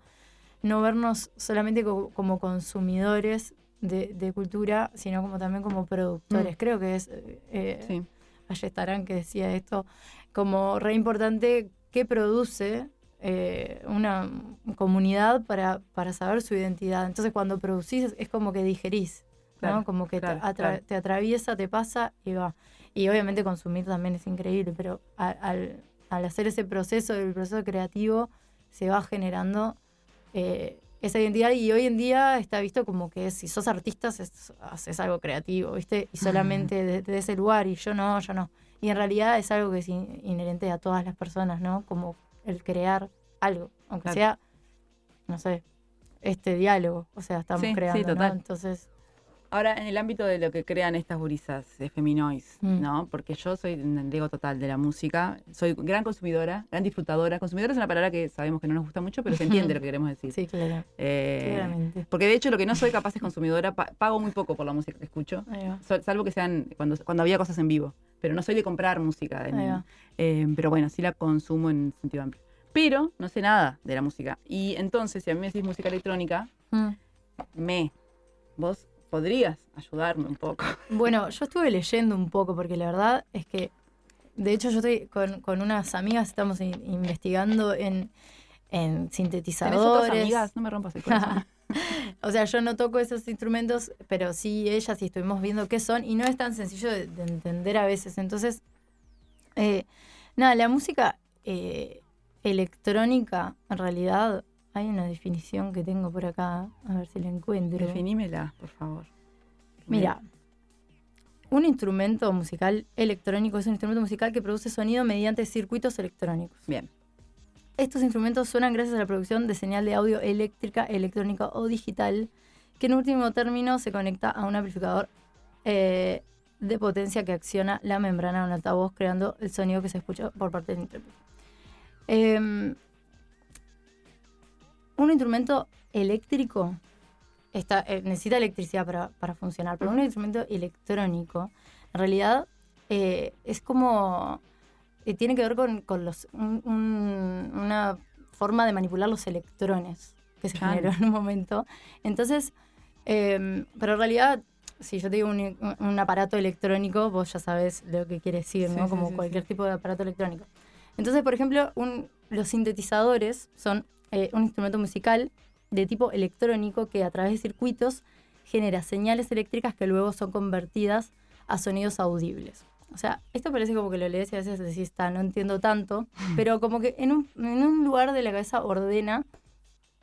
no vernos solamente como, consumidores de, cultura, sino como también como productores. Mm. Creo que es, eh, sí. estarán que decía esto, como re importante qué produce eh, una comunidad para, para saber su identidad. Entonces cuando producís es como que digerís, ¿no? Claro, como que te claro, atra- claro. te atraviesa, te pasa y va. Y obviamente consumir también es increíble, pero a- al, al hacer ese proceso, el proceso creativo, se va generando eh, esa identidad y hoy en día está visto como que si sos artista es- haces algo creativo, ¿viste? Y solamente desde ese lugar y yo no, yo no. Y en realidad es algo que es in- inherente a todas las personas, ¿no? Como el crear algo, aunque Claro. sea, no sé, este diálogo, o sea, estamos Sí, sí, creando. Entonces, Ahora, en el ámbito de lo que crean estas gurisas de Feminois, Mm. ¿no? Porque yo soy ego total de la música, soy gran consumidora, gran disfrutadora. Consumidora es una palabra que sabemos que no nos gusta mucho, pero se entiende lo que queremos decir. sí, claro, Eh, claramente. porque de hecho lo que no soy capaz es consumidora, pa- pago muy poco por la música que escucho, salvo que sean cuando, cuando había cosas en vivo. Pero no soy de comprar música. va. eh, pero bueno, sí la consumo en sentido amplio. Pero no sé nada de la música. Y entonces, si a mí me decís música electrónica, Mm. me, vos podrías ayudarme un poco. Bueno, yo estuve leyendo un poco porque la verdad es que, de hecho, yo estoy con, con unas amigas, estamos in- investigando en, en ¿Tenés sintetizadores. otras amigas? No me rompas el corazón. o sea, yo no toco esos instrumentos, pero sí ellas y estuvimos viendo qué son y no es tan sencillo de, de entender a veces. Entonces, eh, nada, la música eh, electrónica, en realidad, hay una definición que tengo por acá, a ver si la encuentro. Definímela, por favor. Mira, un instrumento musical electrónico es un instrumento musical que produce sonido mediante circuitos electrónicos. Bien. Estos instrumentos suenan gracias a la producción de señal de audio eléctrica, electrónica o digital, que en último término se conecta a un amplificador eh, de potencia que acciona la membrana de un altavoz, creando el sonido que se escucha por parte del intérprete. Em, un instrumento eléctrico está, eh, necesita electricidad para, para funcionar, pero un instrumento electrónico, en realidad, eh, es como eh, tiene que ver con, con los, un- un- una forma de manipular los electrones que se Claro. generó en un momento. Entonces, eh, pero en realidad, si yo te digo un, un aparato electrónico, vos ya sabes lo que quiere decir, Sí, ¿no? sí, Como sí, cualquier tipo de aparato electrónico. Entonces, por ejemplo, un- los sintetizadores son eh, un instrumento musical de tipo electrónico que a través de circuitos genera señales eléctricas que luego son convertidas a sonidos audibles. O sea, esto parece como que lo lees y a veces decís, está, no entiendo tanto, pero como que en un, en un lugar de la cabeza ordena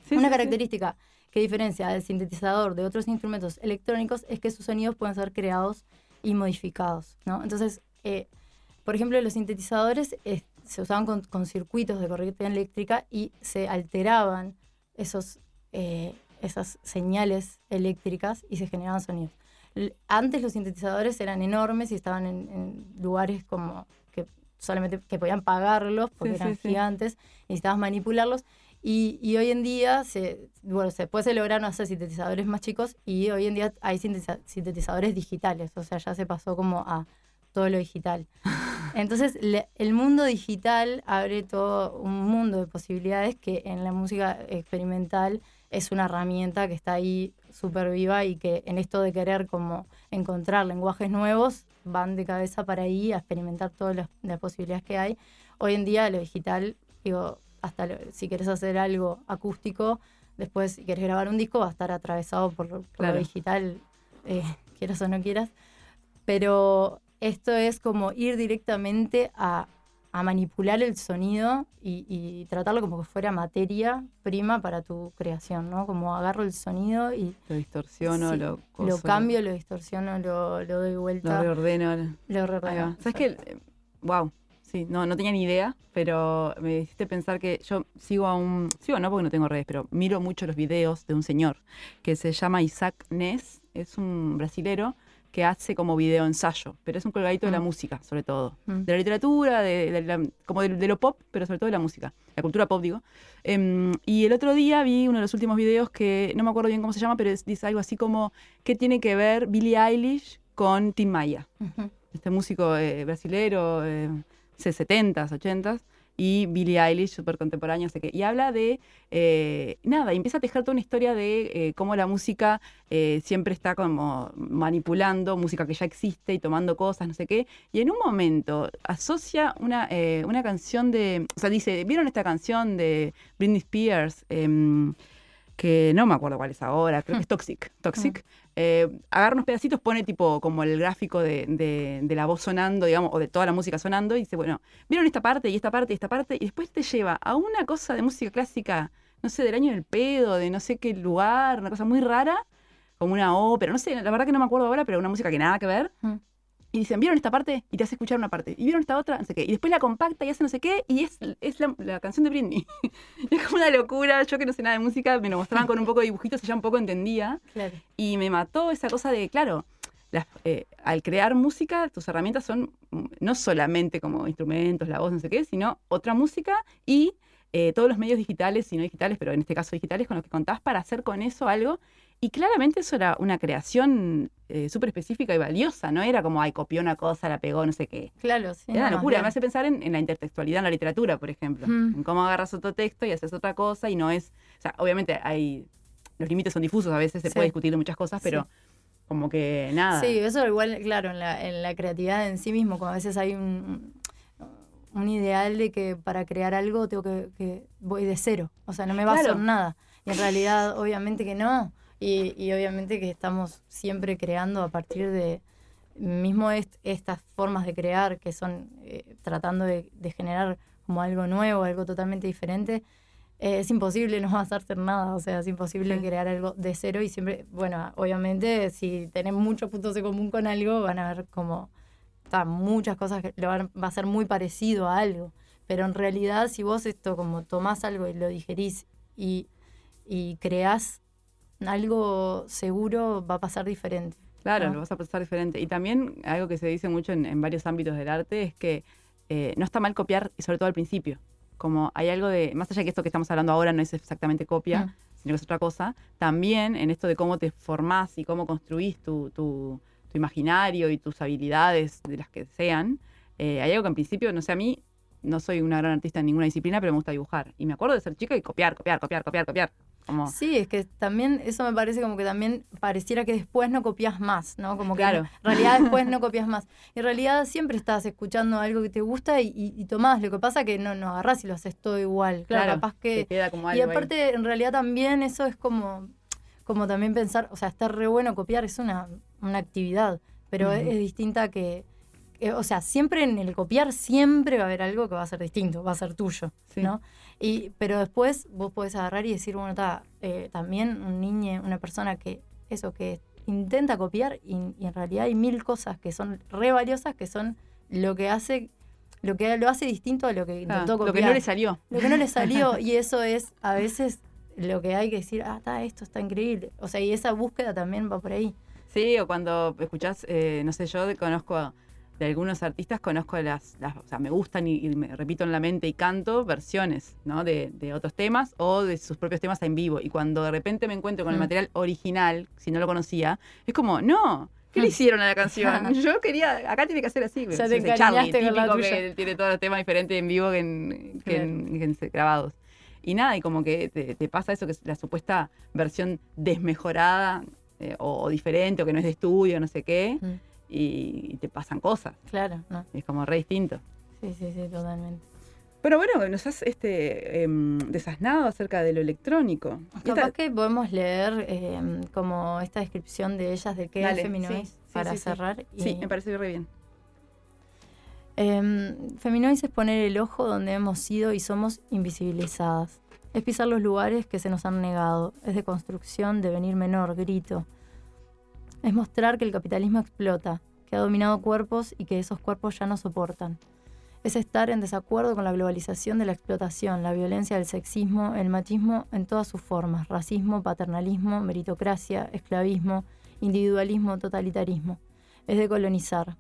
Sí, una sí, sí. característica que diferencia al sintetizador de otros instrumentos electrónicos es que sus sonidos pueden ser creados y modificados, ¿no? Entonces, eh, por ejemplo, los sintetizadores se usaban con, con circuitos de corriente eléctrica y se alteraban esos, eh, esas señales eléctricas y se generaban sonidos. Antes los sintetizadores eran enormes y estaban en, en lugares como que solamente que podían pagarlos porque Sí, eran sí, sí. gigantes, necesitabas manipularlos y, y hoy en día, se, bueno, después se lograron hacer sintetizadores más chicos y hoy en día hay sintetiza- sintetizadores digitales, o sea, ya se pasó como a todo lo digital. Entonces, le- el mundo digital abre todo un mundo de posibilidades que en la música experimental es una herramienta que está ahí súper viva y que en esto de querer como encontrar lenguajes nuevos van de cabeza para ahí a experimentar todas las, las posibilidades que hay. Hoy en día lo digital, digo, hasta lo- si quieres hacer algo acústico, después si quieres grabar un disco va a estar atravesado por, lo- por Claro. lo digital, eh, quieras o no quieras. Pero esto es como ir directamente a, a manipular el sonido y, y tratarlo como que fuera materia prima para tu creación, ¿no? Como agarro el sonido y Lo distorsiono, Sí, lo, lo coso, cambio, lo distorsiono, lo, lo doy Lo vuelta, reordeno. lo reordeno. ¿Sabes qué? Wow. Sí, no, no tenía ni idea, pero me hiciste pensar que yo sigo a un. Sigo no porque no tengo redes, pero miro mucho los videos de un señor que se llama Isaac Ness. Es un brasilero que hace como video ensayo, pero es un colgadito de la Mm. música, sobre todo. Mm. De la literatura, de, de la- como de, de lo pop, pero sobre todo de la música. La cultura pop, digo. Em, y el otro día vi uno de los últimos videos que no me acuerdo bien cómo se llama, pero es- dice algo así como: ¿Qué tiene que ver Billie Eilish con Tim Maya? Este músico eh, brasilero, eh, 70s, 80s, y Billie Eilish, súper contemporáneo, no sé qué. Y habla de, eh, nada, y empieza a tejer toda una historia de eh, cómo la música eh, siempre está como manipulando música que ya existe y tomando cosas, no sé qué. Y en un momento asocia una, una canción de, o sea, dice, ¿vieron esta canción de Britney Spears? Em, que no me acuerdo cuál es ahora, creo que es Toxic. Toxic. Eh, agarra unos pedacitos, pone tipo como el gráfico de, la voz sonando, digamos, o de toda la música sonando, y dice, bueno, vieron esta parte y esta parte y esta parte, y después te lleva a una cosa de música clásica, no sé, del año del pedo, de no sé qué lugar, una cosa muy rara, como una ópera, no sé, la verdad que no me acuerdo ahora, pero una música que nada que ver y dicen, ¿vieron esta parte? Y te hace escuchar una parte. Y vieron esta otra, no sé qué. Y después la compacta y hace no sé qué. Y es, es la, canción de Britney. es como una locura. Yo que no sé nada de música, me lo mostraban con un poco de dibujitos y ya un poco entendía. Y me mató esa cosa de, claro, eh, al crear música, tus herramientas son mm, no solamente como instrumentos, la voz, no sé qué, sino otra música y eh, todos los medios digitales y no digitales, pero en este caso digitales, con los que contás para hacer con eso algo y claramente eso era una creación eh, súper específica y valiosa, no era como, ay, copió una cosa, la pegó, no sé qué. Claro, sí. Era una locura. Me hace pensar en, la intertextualidad en la literatura, por ejemplo. En cómo agarras otro texto y haces otra cosa y no es. O sea, obviamente hay. Los límites son difusos, a veces se puede discutir de muchas cosas, pero como que nada. Sí, eso igual, claro, en la, en la creatividad en sí mismo, como a veces hay un, un ideal de que para crear algo tengo que, que voy de cero. O sea, no me baso en nada. Y en realidad, obviamente que no. Y, obviamente que estamos siempre creando a partir de mismo estas formas de crear que son eh, tratando de, generar como algo nuevo, algo totalmente diferente. Eh, es imposible no hacer nada, o sea, es imposible crear algo de cero y siempre, bueno, obviamente si tenés muchos puntos en común con algo, van a ver como muchas cosas que le van, va a ser muy parecido a algo, pero en realidad si vos esto como tomás algo y lo digerís y, y creás algo seguro va a pasar diferente. Claro, lo vas a pasar diferente. Y también algo que se dice mucho en, varios ámbitos del arte es que eh, no está mal copiar, y sobre todo al principio. Como hay algo de, más allá que esto que estamos hablando ahora no es exactamente copia, mm. sino que es otra cosa, también en esto de cómo te formás y cómo construís tu, tu, imaginario y tus habilidades de las que sean, eh, hay algo que en principio, no sé, a mí no soy una gran artista en ninguna disciplina, pero me gusta dibujar. Y me acuerdo de ser chica y copiar, copiar, copiar, copiar, copiar. Sí, es que también eso me parece como que también pareciera que después no copias más, ¿no? Como que en realidad después no copias más. En realidad siempre estás escuchando algo que te gusta y, y, tomás. Lo que pasa que no, no agarrás y lo haces todo igual. Claro, capaz que. y aparte, en realidad también eso es como, como también pensar, o sea, está re bueno copiar, es una, una actividad, pero es, distinta que. o sea, siempre en el copiar siempre va a haber algo que va a ser distinto, va a ser tuyo, ¿no? Y, pero después vos podés agarrar y decir, bueno, está, eh, también un niño, una persona que, eso, que intenta copiar y, en realidad hay mil cosas que son re valiosas, que son lo que hace, lo que lo hace distinto a lo que intentó copiar. Lo que no le salió. Lo que no le salió, y eso es a veces lo que hay que decir, ah, está, esto está increíble. O sea, y esa búsqueda también va por ahí. Sí, o cuando escuchás, eh, no sé, yo conozco a de algunos artistas conozco las, las o sea, me gustan y, me repito en la mente y canto versiones, ¿no? De, de, otros temas o de sus propios temas en vivo. Y cuando de repente me encuentro con el mm. material original, si no lo conocía, es como, no, ¿qué le mm. hicieron a la canción? Yo quería, acá tiene que ser así. O sea, te Charlie, típico que tiene todos los temas diferentes en vivo que en, que grabados. Y nada, y como que te, pasa eso, que es la supuesta versión desmejorada eh, o, diferente o que no es de estudio, no sé qué. Mm y, te pasan cosas. Claro, ¿no? Es como re distinto. Sí, sí, sí, totalmente. Pero bueno, nos has este, em, desasnado acerca de lo electrónico. Capaz que podemos leer em, como esta descripción de ellas de qué es Feminois para cerrar. Sí, me parece re bien. Eh, Feminois es poner el ojo donde hemos sido y somos invisibilizadas. Es pisar los lugares que se nos han negado. Es de construcción, de venir menor, grito es mostrar que el capitalismo explota, que ha dominado cuerpos y que esos cuerpos ya no soportan. Es estar en desacuerdo con la globalización de la explotación, la violencia del sexismo, el machismo en todas sus formas, racismo, paternalismo, meritocracia, esclavismo, individualismo, totalitarismo. Es de colonizar,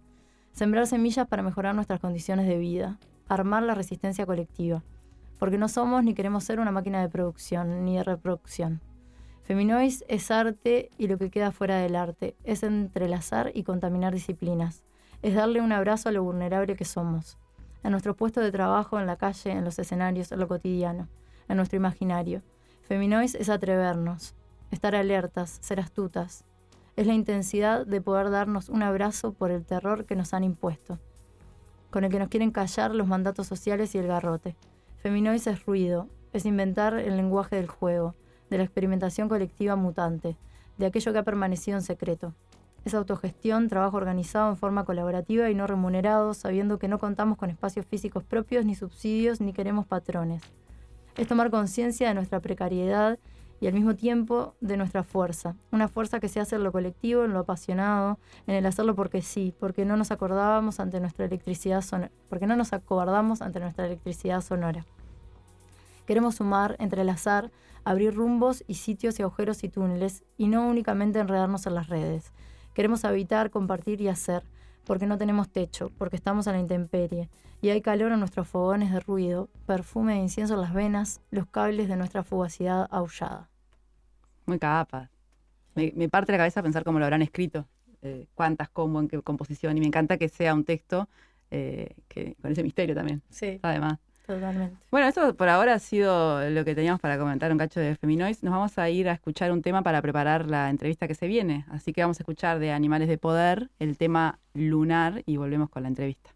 sembrar semillas para mejorar nuestras condiciones de vida, armar la resistencia colectiva, porque no somos ni queremos ser una máquina de producción ni de reproducción. Feminois es arte y lo que queda fuera del arte, es entrelazar y contaminar disciplinas, es darle un abrazo a lo vulnerable que somos. en nuestro puesto de trabajo, en la calle, en los escenarios, en lo cotidiano, en nuestro imaginario. Feminois es atrevernos, estar alertas, ser astutas. Es la intensidad de poder darnos un abrazo por el terror que nos han impuesto, con el que nos quieren callar los mandatos sociales y el garrote. Feminois es ruido, es inventar el lenguaje del juego, de la experimentación colectiva mutante, de aquello que ha permanecido en secreto. Es autogestión, trabajo organizado en forma colaborativa y no remunerado, sabiendo que no contamos con espacios físicos propios, ni subsidios, ni queremos patrones. Es tomar conciencia de nuestra precariedad y al mismo tiempo de nuestra fuerza. Una fuerza que se hace en lo colectivo, en lo apasionado, en el hacerlo porque sí, porque no nos acordábamos ante nuestra electricidad sonora, porque no nos acobardamos ante nuestra electricidad sonora. Queremos sumar, entrelazar, abrir rumbos y sitios y agujeros y túneles, y no únicamente enredarnos en las redes. Queremos habitar, compartir y hacer, porque no tenemos techo, porque estamos a la intemperie, y hay calor en nuestros fogones de ruido, perfume de incienso en las venas, los cables de nuestra fugacidad aullada. Muy capaz. Me, me parte la cabeza pensar cómo lo habrán escrito, eh, cuántas, cómo, en qué composición, y me encanta que sea un texto eh, que, con ese misterio también, Sí, además. Totalmente. Bueno, eso por ahora ha sido lo que teníamos para comentar un cacho de Feminois. Nos vamos a ir a escuchar un tema para preparar la entrevista que se viene. Así que vamos a escuchar de Animales de Poder el tema lunar y volvemos con la entrevista.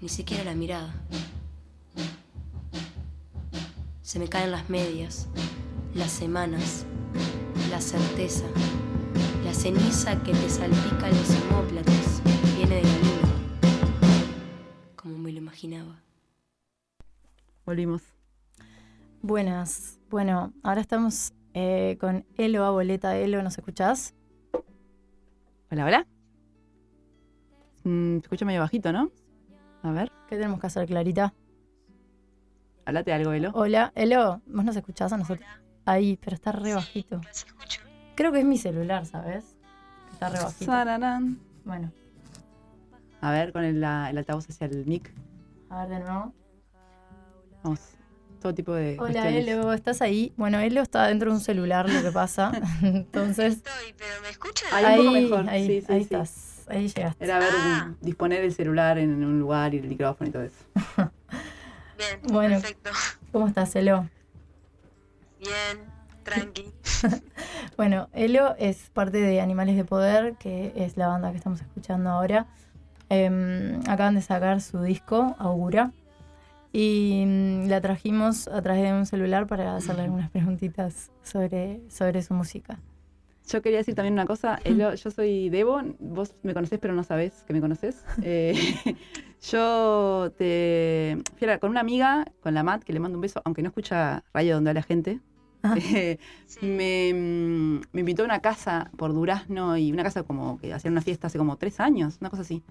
Ni siquiera la mirada. Se me caen las medias, las semanas, la certeza, la ceniza que te salpica en los homóplatos viene de la luna, como me lo imaginaba. Volvimos. Buenas. Bueno, ahora estamos eh, con Elo a boleta. Elo, ¿nos escuchás? Hola, hola. Mm, se escucha medio bajito, ¿no? A ver, ¿Qué tenemos que hacer, Clarita? hablate algo, Elo. Hola, Elo, ¿vos nos escuchás a nosotros? Ahí, pero está re bajito. Creo que es mi celular, ¿sabes? Está re bajito. Sararán. Bueno, A ver, con el, la- el altavoz hacia el mic. a ver de nuevo. Vamos. Todo tipo de. Hola, cuestiones. Elo, ¿estás ahí? Bueno, Elo está dentro de un celular, lo que pasa. Entonces, Estoy, pero ¿me escuchan? Ahí un poco ahí, mejor. ahí, Sí, sí, ahí sí. estás. Ahí llegaste. Era ver, Ah. disponer el celular en un lugar y el micrófono y todo eso. Bien, Bueno. perfecto. ¿Cómo estás, Elo? Bien, tranqui. Bueno, Elo es parte de Animales de Poder, que es la banda que estamos escuchando ahora. Em, acaban de sacar su disco, Augura, y mm, la trajimos a través de un celular para hacerle algunas preguntitas sobre, sobre su música. Yo quería decir también una cosa. Elo, yo soy Debo, vos me conocés pero no sabés que me conoces. Eh, yo te fui a la- con una amiga, con la Mat, que le mando un beso, aunque no escucha radio donde habla gente. Ah. Eh, Sí. me, mm, me invitó a una casa por Durazno y una casa como que hacían una fiesta hace como tres años, una cosa así,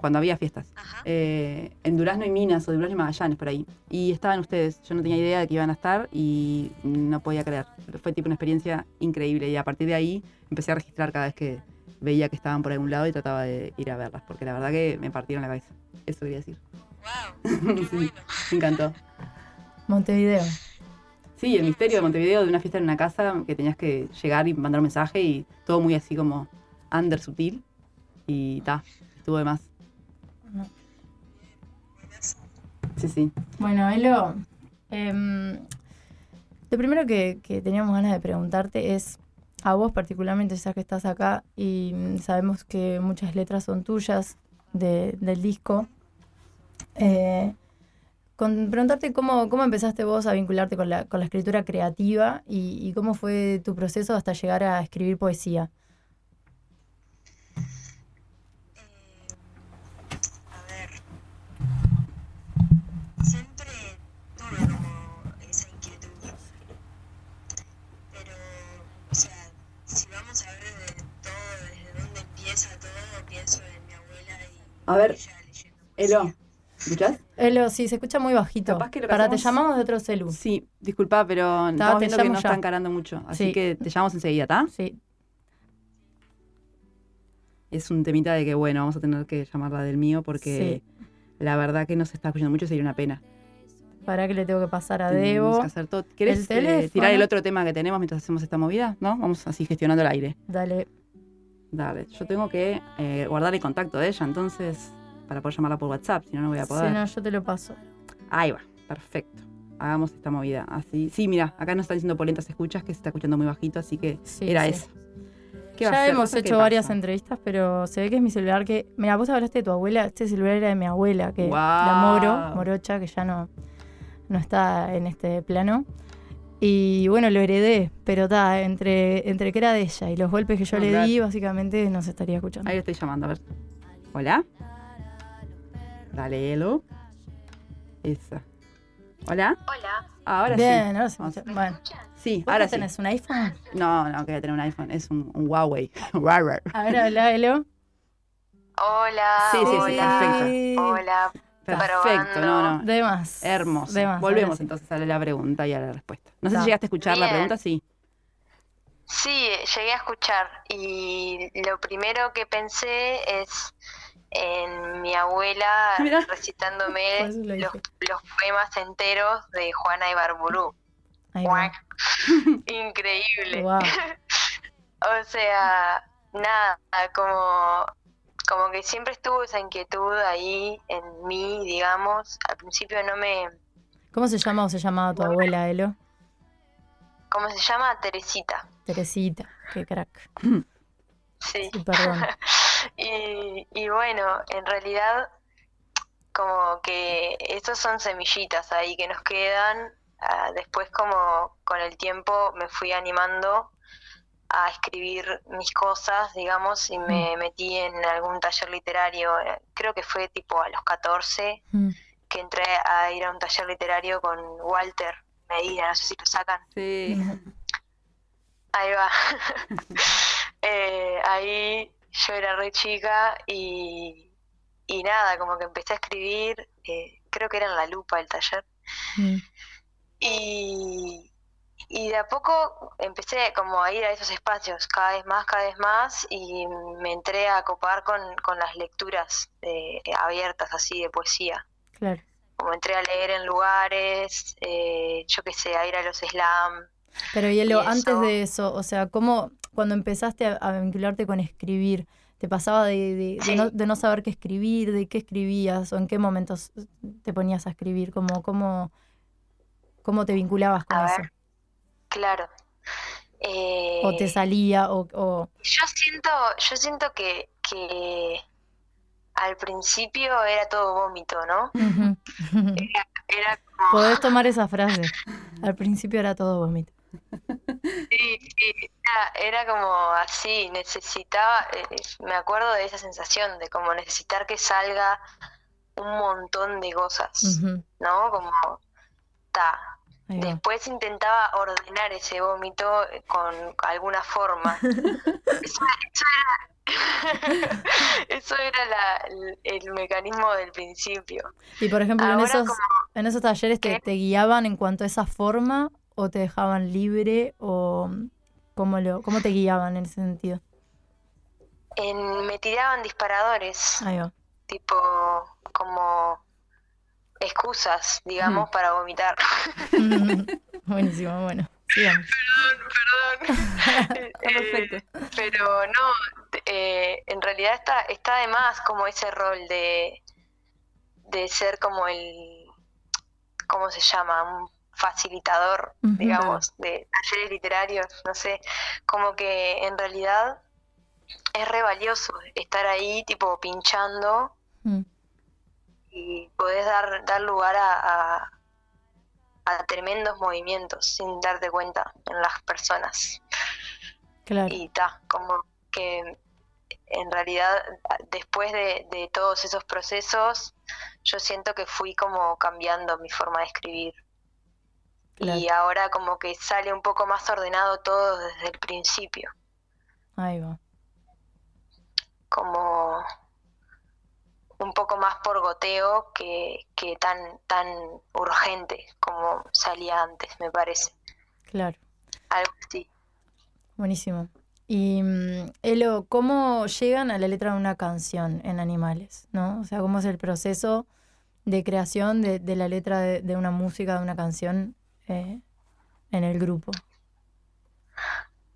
cuando había fiestas. Eh, en Durazno y Minas o Durazno y Magallanes, por ahí. Y estaban ustedes. Yo no tenía idea de que iban a estar y no podía creer. Fue tipo una experiencia increíble. Y a partir de ahí empecé a registrar cada vez que veía que estaban por algún lado y trataba de ir a verlas, porque la verdad que me partieron la cabeza. Eso quería decir. Wow, qué Sí, bueno. me encantó. Montevideo. Sí, el misterio de Montevideo de una fiesta en una casa que tenías que llegar y mandar un mensaje y todo muy así como under sutil. Y ta, estuvo de más. Bueno, Elo, em, lo primero que, teníamos ganas de preguntarte es, a vos particularmente, ya que estás acá y mm, sabemos que muchas letras son tuyas de- del disco, eh, preguntarte cómo, cómo empezaste vos a vincularte con la, con la escritura creativa y cómo fue tu proceso hasta llegar a escribir poesía. A ver. Siempre tuve como esa inquietud. Pero, o sea, si vamos a ver de todo, desde dónde empieza todo, pienso en mi abuela y A ver, Elo. ¿escuchás? Elo, sí, se escucha muy bajito. Capaz que lo que Para, te llamamos de otro celu. Sí, disculpa, pero Ta, estamos te viendo que llamo no ya. está encarando mucho. Así Sí. que te llamamos enseguida, ¿está? Sí, Es un temita de que, bueno, vamos a tener que llamarla del mío porque la verdad que no se está escuchando mucho y sería una pena. para que le tengo que pasar a Tenemos Debo. que hacer todo. ¿Querés el eh, teléfono. tirar el otro tema que tenemos mientras hacemos esta movida? ¿No? Vamos así gestionando el aire. Dale. Dale, yo tengo que eh, guardar el contacto de ella, entonces, para poder llamarla por WhatsApp, si no, no voy a poder. Si no, yo te lo paso. Ahí va, perfecto. Hagamos esta movida así. Sí, mira, acá nos están diciendo polentas escuchas que se está escuchando muy bajito, así que Sí, era sí. eso. ¿Qué va a Ya hemos hecho varias entrevistas, pero se ve que es mi celular que. Mira, vos hablaste de tu abuela, este celular era de mi abuela, que la. Moro, Morocha, que ya no, no está en este plano. Y bueno, lo heredé, pero está, entre, entre que era de ella y los golpes que yo No, le claro. di, básicamente no se estaría escuchando. Ahí lo estoy llamando, a ver. ¿Hola? Dale, Elo. Esa. ¿Hola? Hola. Ahora Bien, sí. ahora sí. Bueno, Sí, ¿vos ahora sí. tenés un iPhone? No, no, que voy a tener un iPhone. Es un, un Huawei. A ver, habla, Elo. Hola. Sí, sí, sí, hola. perfecto. Hola. Perfecto, no, no. De más. Hermoso. De más, Volvemos sí. entonces a la pregunta y a la respuesta. No sé si llegaste a escuchar la pregunta, sí. Sí, llegué a escuchar y lo primero que pensé es en mi abuela Mirá. recitándome los, los poemas enteros de Juana va. Increíble. O sea, nada, como, como que siempre estuvo esa inquietud ahí en mí, digamos. Al principio no me... ¿Cómo se llama o se llamaba tu abuela, Elo? ¿Cómo se llama? Teresita. Teresita, qué crack. Sí. Sí, perdón. Y, y bueno, en realidad como que estos son semillitas ahí que nos quedan. Ah, después como con el tiempo me fui animando a escribir mis cosas, digamos, y me metí en algún taller literario. eh, Creo que fue tipo a los 14 Mm. que entré a ir a un taller literario con Walter Medina, no sé si lo sacan. Sí. Ahí va. Eh, ahí yo era re chica y, y nada, como que empecé a escribir, eh, creo que era en La Lupa el taller, Mm. y, y de a poco empecé como a ir a esos espacios cada vez más, cada vez más, y me entré a copar con, con las lecturas eh, abiertas así de poesía. Claro. Como entré a leer en lugares, eh, yo qué sé, a ir a los slam, Pero Hielo, Y antes de eso, o sea, ¿cómo cuando empezaste a, a vincularte con escribir, ¿Te pasaba de, de, no, saber qué escribir, de qué escribías o en qué momentos te ponías a escribir? ¿Cómo, cómo, cómo te vinculabas con eso? Claro. o te eh, salía o, Yo siento, yo siento que, que al principio era todo vómito, ¿no? era, como... Podés tomar esa frase. Al principio era todo vómito. Sí, sí, era, como así, necesitaba, eh, me acuerdo de esa sensación de como necesitar que salga un montón de cosas, ¿no? Como, ta. Después intentaba ordenar ese vómito con alguna forma. eso, era, eso era el, mecanismo del principio. Y por ejemplo, en esos, en esos talleres te, te guiaban en cuanto a esa forma o te dejaban libre o cómo, lo, cómo te guiaban en ese sentido? En, me tiraban disparadores. Tipo, como excusas, digamos, para vomitar. Buenísimo, bueno. Perdón, perdón. Eh, pero no, eh, en realidad está, está de más como ese rol de, de ser como el, ¿cómo se llama? facilitador, digamos, de talleres literarios, no sé, como que en realidad es re valioso estar ahí, tipo, pinchando mm. Y podés dar, dar lugar a, a, tremendos movimientos sin darte cuenta en las personas. Claro. Y está, como que en realidad después de, de todos esos procesos, yo siento que fui como cambiando mi forma de escribir y ahora como que sale un poco más ordenado todo desde el principio. Ahí va. Como un poco más por goteo que, que tan, tan urgente como salía antes, me parece. Claro. Algo así. Buenísimo. Y mm, Elo, ¿cómo llegan a la letra de una canción en Animales? ¿No? O sea, ¿cómo es el proceso de creación de, de la letra de, de, una música, de una canción eh, en el grupo?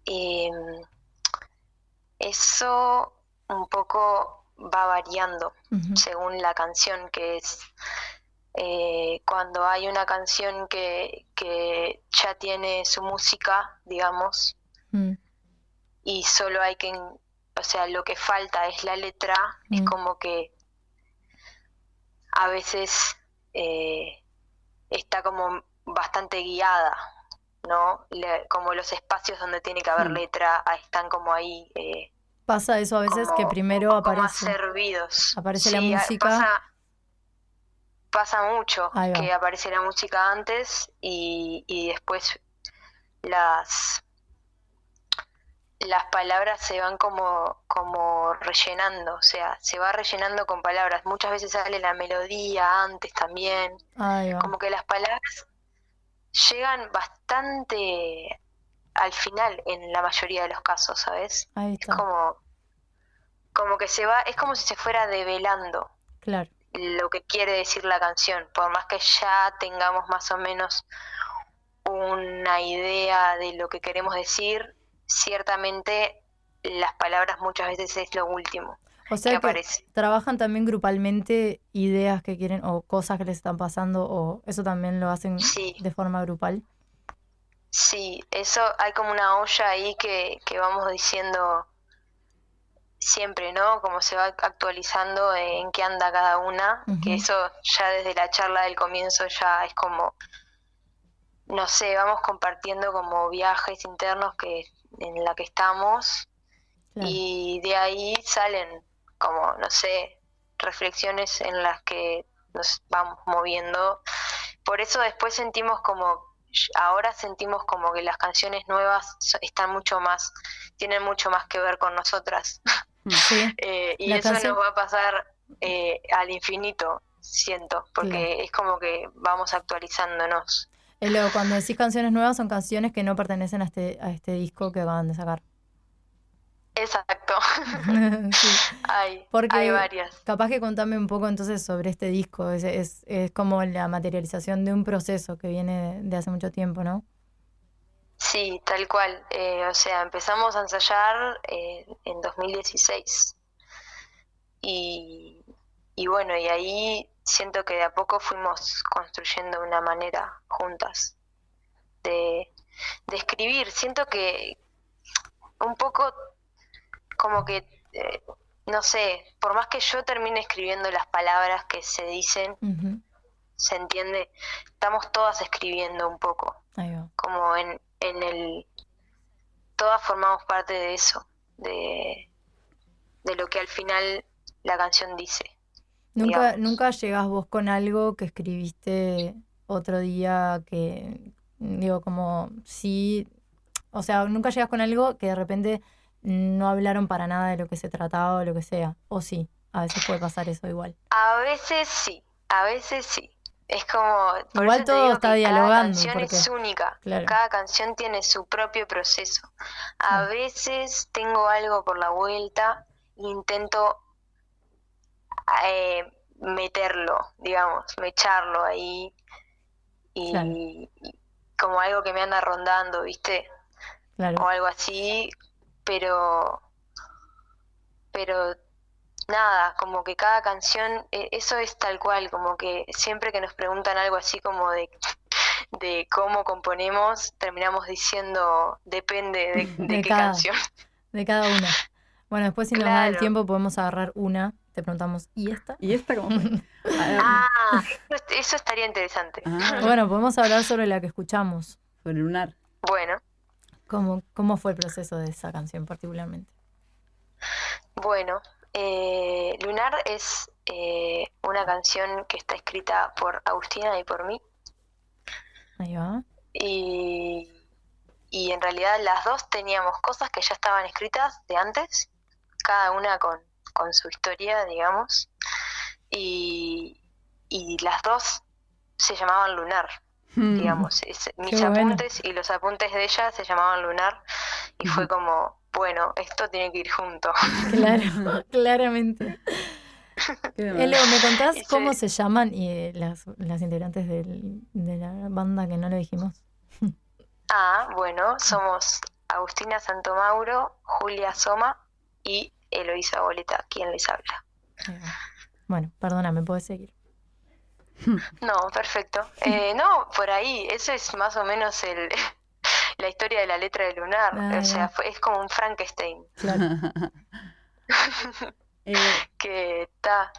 Em, eso un poco va variando según la canción que es. Eh, cuando hay una canción que, ya tiene su música, digamos, mm. y solo hay que, o sea, lo que falta es la letra, es mm. como que a veces eh, está como bastante guiada, ¿no? como los espacios donde tiene que haber hmm. letra están como ahí. Eh, pasa eso a veces que primero aparece. servidos. Aparece la música. Pasa, mucho que aparece la música antes y, y después las las palabras se van como, como rellenando, o sea, se va rellenando con palabras. Muchas veces sale la melodía antes también. Como que las palabras llegan bastante al final en la mayoría de los casos, ¿sabes? Ahí está. Es como, como que se va, es como si se fuera develando. Claro. Lo que quiere decir la canción, por más que ya tengamos más o menos una idea de lo que queremos decir, ciertamente las palabras muchas veces es lo último. O sea que, trabajan también grupalmente ideas que quieren o cosas que les están pasando o eso también lo hacen de forma grupal. Sí, eso hay como una olla ahí que, que vamos diciendo siempre, ¿no? Como se va actualizando en qué anda cada una, que eso ya desde la charla del comienzo ya es como, no sé, vamos compartiendo como viajes internos que en la que estamos y de ahí salen como, no sé, reflexiones en las que nos vamos moviendo. Por eso después sentimos como, ahora sentimos como que las canciones nuevas están mucho más, tienen mucho más que ver con nosotras. Mm, eh, y eso nos va a pasar eh, al infinito, siento, porque es como que vamos actualizándonos. Y luego, cuando decís canciones nuevas, son canciones que no pertenecen a este, a este disco que acaban de sacar. Exacto. hay, varias. Capaz que contame un poco entonces sobre este disco. Es, es, es, como la materialización de un proceso que viene de hace mucho tiempo, ¿no? Sí, tal cual. Eh, o sea, empezamos a ensayar eh, en 2016. y, y bueno, y ahí siento que de a poco fuimos construyendo una manera juntas de, de escribir. Siento que un poco como que, eh, no sé, por más que yo termine escribiendo las palabras que se dicen, se entiende, estamos todas escribiendo un poco, como en, en el... Todas formamos parte de eso, de, de lo que al final la canción dice. ¿Nunca, digamos. nunca llegás vos con algo que escribiste otro día que, digo, como sí, o sea, nunca llegas con algo que de repente no hablaron para nada de lo que se trataba o lo que sea, o sí, a veces puede pasar eso igual. A veces sí, a veces sí. Es como... Igual todo está que dialogando, Cada canción porque- es única. Claro. Cada canción tiene su propio proceso. A Sí. veces tengo algo por la vuelta e intento eh, meterlo, digamos, mecharlo ahí. Y, Claro. y como algo que me anda rondando, ¿viste? Claro, o algo así, pero pero nada, como que cada canción, eh, eso es tal cual, como que siempre que nos preguntan algo así como de, de cómo componemos, terminamos diciendo depende de, de De qué cada- canción. de cada una. Bueno, después si nos da el Claro. tiempo podemos agarrar una, te preguntamos, ¿y esta? ¿Y esta cómo fue? Ah, Ah, eso, eso estaría interesante. ah, Bueno, podemos hablar sobre la que escuchamos. sobre lunar. Bueno, ¿Cómo, cómo fue el proceso de esa canción particularmente? bueno, eh, Lunar es eh, una canción que está escrita por Agustina y por mí. Ahí va. y, y en realidad las dos teníamos cosas que ya estaban escritas de antes, cada una con, con su historia, digamos, y, y las dos se llamaban Lunar, Mm. digamos. Es- mis bueno. apuntes y los apuntes de ella se llamaban Lunar, y fue como, bueno, esto tiene que ir junto. Claro, claramente. Leo, ¿me contás Ese- cómo se llaman y, eh, las, las integrantes del- de la banda que no lo dijimos? Ah, bueno, somos Agustina Santomauro, Julia Soma y Eloisa Boleta, quien les habla. Bueno, perdóname, puedes seguir. No, perfecto. Eh, no, por ahí, eso es más o menos el, la historia de la letra de Lunar. Ah, o sea, fue- es como un Frankenstein Claro. Eh, que está.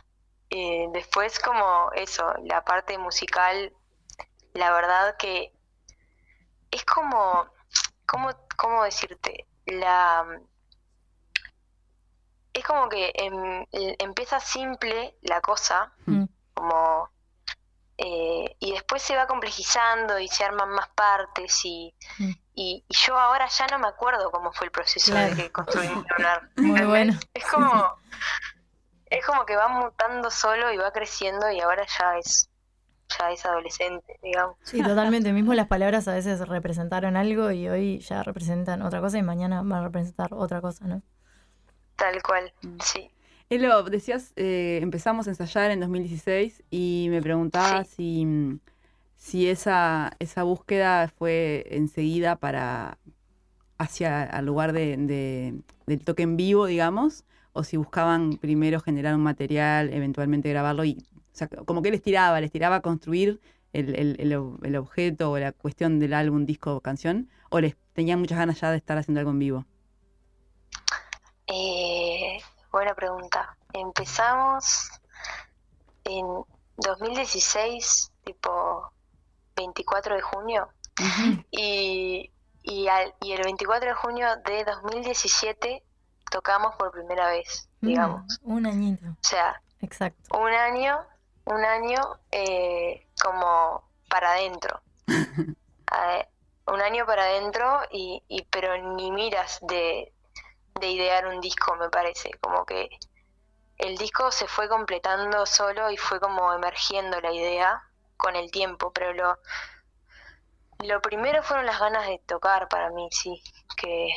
eh, después como eso, la parte musical, la verdad que es como, ¿cómo, cómo decirte? La, es como que em- empieza simple la cosa, Mm. como eh, y después se va complejizando y se arman más partes y, Mm. y, y yo ahora ya no me acuerdo cómo fue el proceso Claro. de que construimos Lunar. Muy bueno. Es como es como que va mutando solo y va creciendo y ahora ya es ya es adolescente, digamos. Sí, totalmente. Mismo las palabras a veces representaron algo y hoy ya representan otra cosa y mañana van a representar otra cosa, ¿no? Tal cual, Mm. sí. Elo, decías, eh, empezamos a ensayar en 2016 y me preguntaba si, si esa, esa búsqueda fue enseguida para hacia al lugar de, de- del toque en vivo, digamos, o si buscaban primero generar un material, eventualmente grabarlo y o sea, como que les tiraba, les tiraba a construir el, el- el el objeto o la cuestión del álbum, disco o canción, o les tenían muchas ganas ya de estar haciendo algo en vivo. Eh, buena pregunta. Empezamos en 2016, tipo 24 de junio, y, y, al- y el 24 de junio de 2017 tocamos por primera vez, Mm, digamos. un añito, O sea, exacto. un año, un año eh, como para adentro. Un año para adentro y, y pero ni miras de, de idear un disco, me parece. Como que el disco se fue completando solo y fue como emergiendo la idea con el tiempo, pero lo, lo primero fueron las ganas de tocar para mí, sí, que,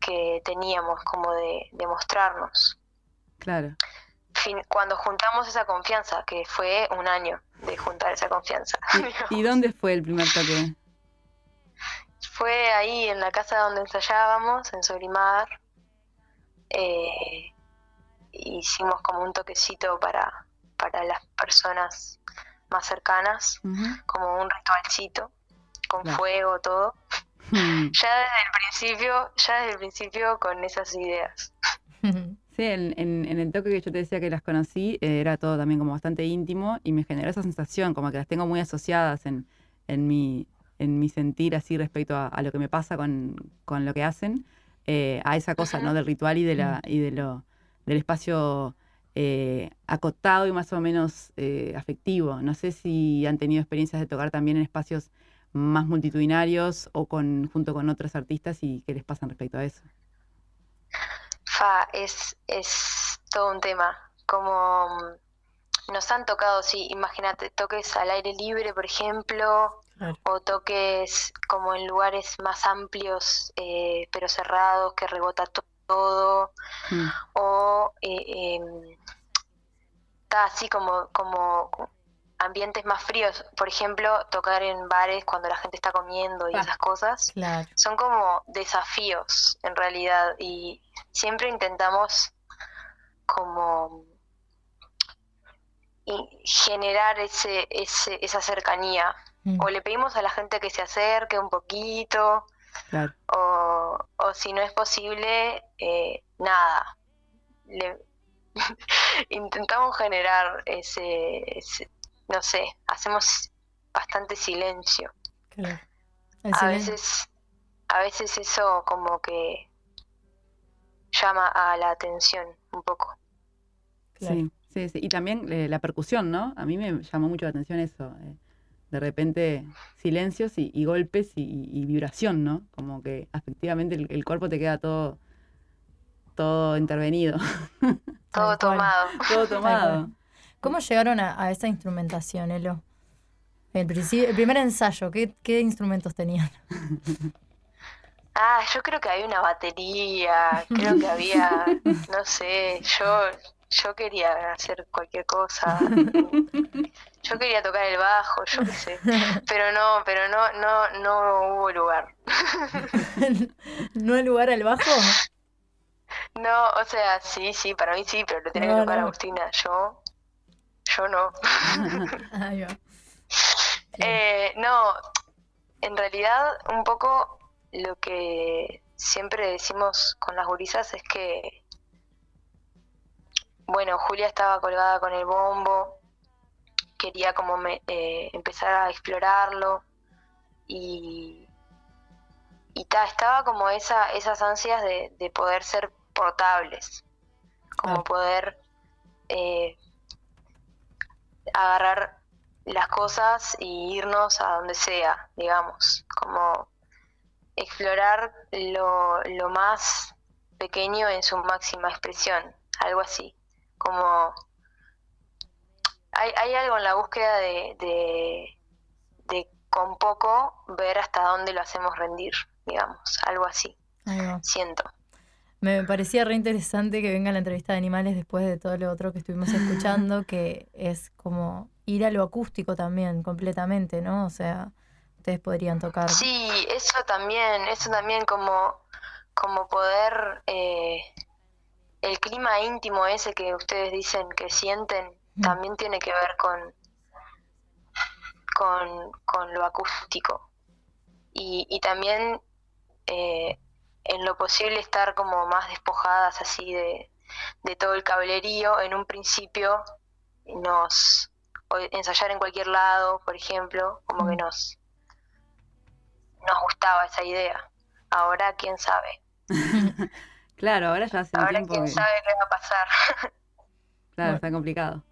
que teníamos como de, de mostrarnos Claro. fin- cuando juntamos esa confianza, que fue un año de juntar esa confianza. ¿Y, y dónde fue el primer toque? Fue ahí en la casa donde ensayábamos, en Solimar. eh, hicimos como un toquecito para, para las personas más cercanas, como un ritualcito, con Claro. fuego, todo. Hmm. Ya desde el principio, ya desde el principio con esas ideas. Sí, en, en- en el toque que yo te decía que las conocí, eh, era todo también como bastante íntimo y me generó esa sensación, como que las tengo muy asociadas en, en mi, en mi sentir así respecto a, a lo que me pasa con, con lo que hacen, eh, a esa cosa, ¿no? Del ritual y de la, y de lo, del espacio eh, acotado y más o menos eh, afectivo. No sé si han tenido experiencias de tocar también en espacios más multitudinarios o con, junto con otros artistas y qué les pasa respecto a eso. Fa, es, es todo un tema. Como mm, nos han tocado, sí, imagínate, toques al aire libre, por ejemplo, Claro. o toques como en lugares más amplios, eh, pero cerrados, que rebota to- todo, Mm. o eh, em, así como, como ambientes más fríos, por ejemplo, tocar en bares cuando la gente está comiendo y Ah. esas cosas Claro. son como desafíos en realidad y siempre intentamos como generar ese, ese, esa cercanía Mm. o le pedimos a la gente que se acerque un poquito Claro. o, o si no es posible eh, nada Le- intentamos generar ese, ese no sé hacemos bastante silencio Claro. El a silencio. veces, a veces eso como que llama a la atención un poco. Claro. Sí, sí, sí. Y también eh, la percusión, ¿no? A mí me llamó mucho la atención eso. eh, de repente silencios y, y golpes y, y vibración, ¿no? Como que afectivamente el, el cuerpo te queda todo, todo intervenido, Todo tomado. todo tomado. ¿Cómo llegaron a, a esa instrumentación, Elo? El, principio, el primer ensayo, ¿qué, qué instrumentos tenían? Ah, yo creo que había una batería, creo que había, no sé, yo, yo quería hacer cualquier cosa. Yo quería tocar el bajo, yo qué sé. Pero no, pero no, no, no hubo lugar. ¿No hay lugar al bajo? No, o sea, sí, sí, para mí sí, pero lo tiene No, que tocar no. Agustina. Yo, yo no. Eh, no, en realidad un poco lo que siempre decimos con las gurisas es que, bueno, Julia estaba colgada con el bombo, quería como me- eh, empezar a explorarlo y, y ta, estaba como esa, esas ansias de, de poder ser portables, como poder eh, agarrar las cosas y irnos a donde sea, digamos, como explorar lo, lo más pequeño en su máxima expresión, algo así, como hay, hay algo en la búsqueda de, de, de con poco ver hasta dónde lo hacemos rendir, digamos, algo así, siento. Me parecía re interesante que venga la entrevista de animales después de todo lo otro que estuvimos escuchando, que es como ir a lo acústico también, completamente, ¿no? O sea, ustedes podrían tocar. Sí, eso también, eso también como, como poder, eh, el clima íntimo ese que ustedes dicen que sienten, También tiene que ver con, con, con lo acústico. Y, y también eh, en lo posible estar como más despojadas así de, de todo el cablerío. En un principio nos o ensayar en cualquier lado, por ejemplo, como que nos nos gustaba esa idea. Ahora quién sabe. Claro, ahora ya hace un Ahora tiempo quién que, sabe qué va a pasar. claro, Bueno. está complicado.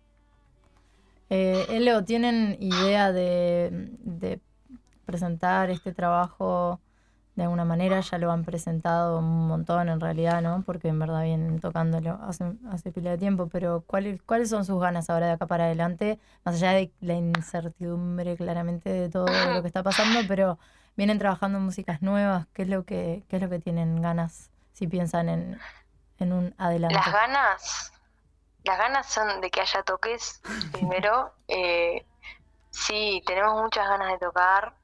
Eh, Elo, ¿tienen idea de, de presentar este trabajo de alguna manera? Ya lo han presentado un montón en realidad, ¿no? Porque en verdad vienen tocándolo hace, hace pila de tiempo, pero ¿cuáles, ¿cuáles son sus ganas ahora de acá para adelante? Más allá de la incertidumbre claramente de todo lo que está pasando, pero vienen trabajando en músicas nuevas, ¿qué es lo que, qué es lo que tienen ganas si piensan en, en un adelante? Las ganas, las ganas son de que haya toques primero. Eh, sí, tenemos muchas ganas de tocar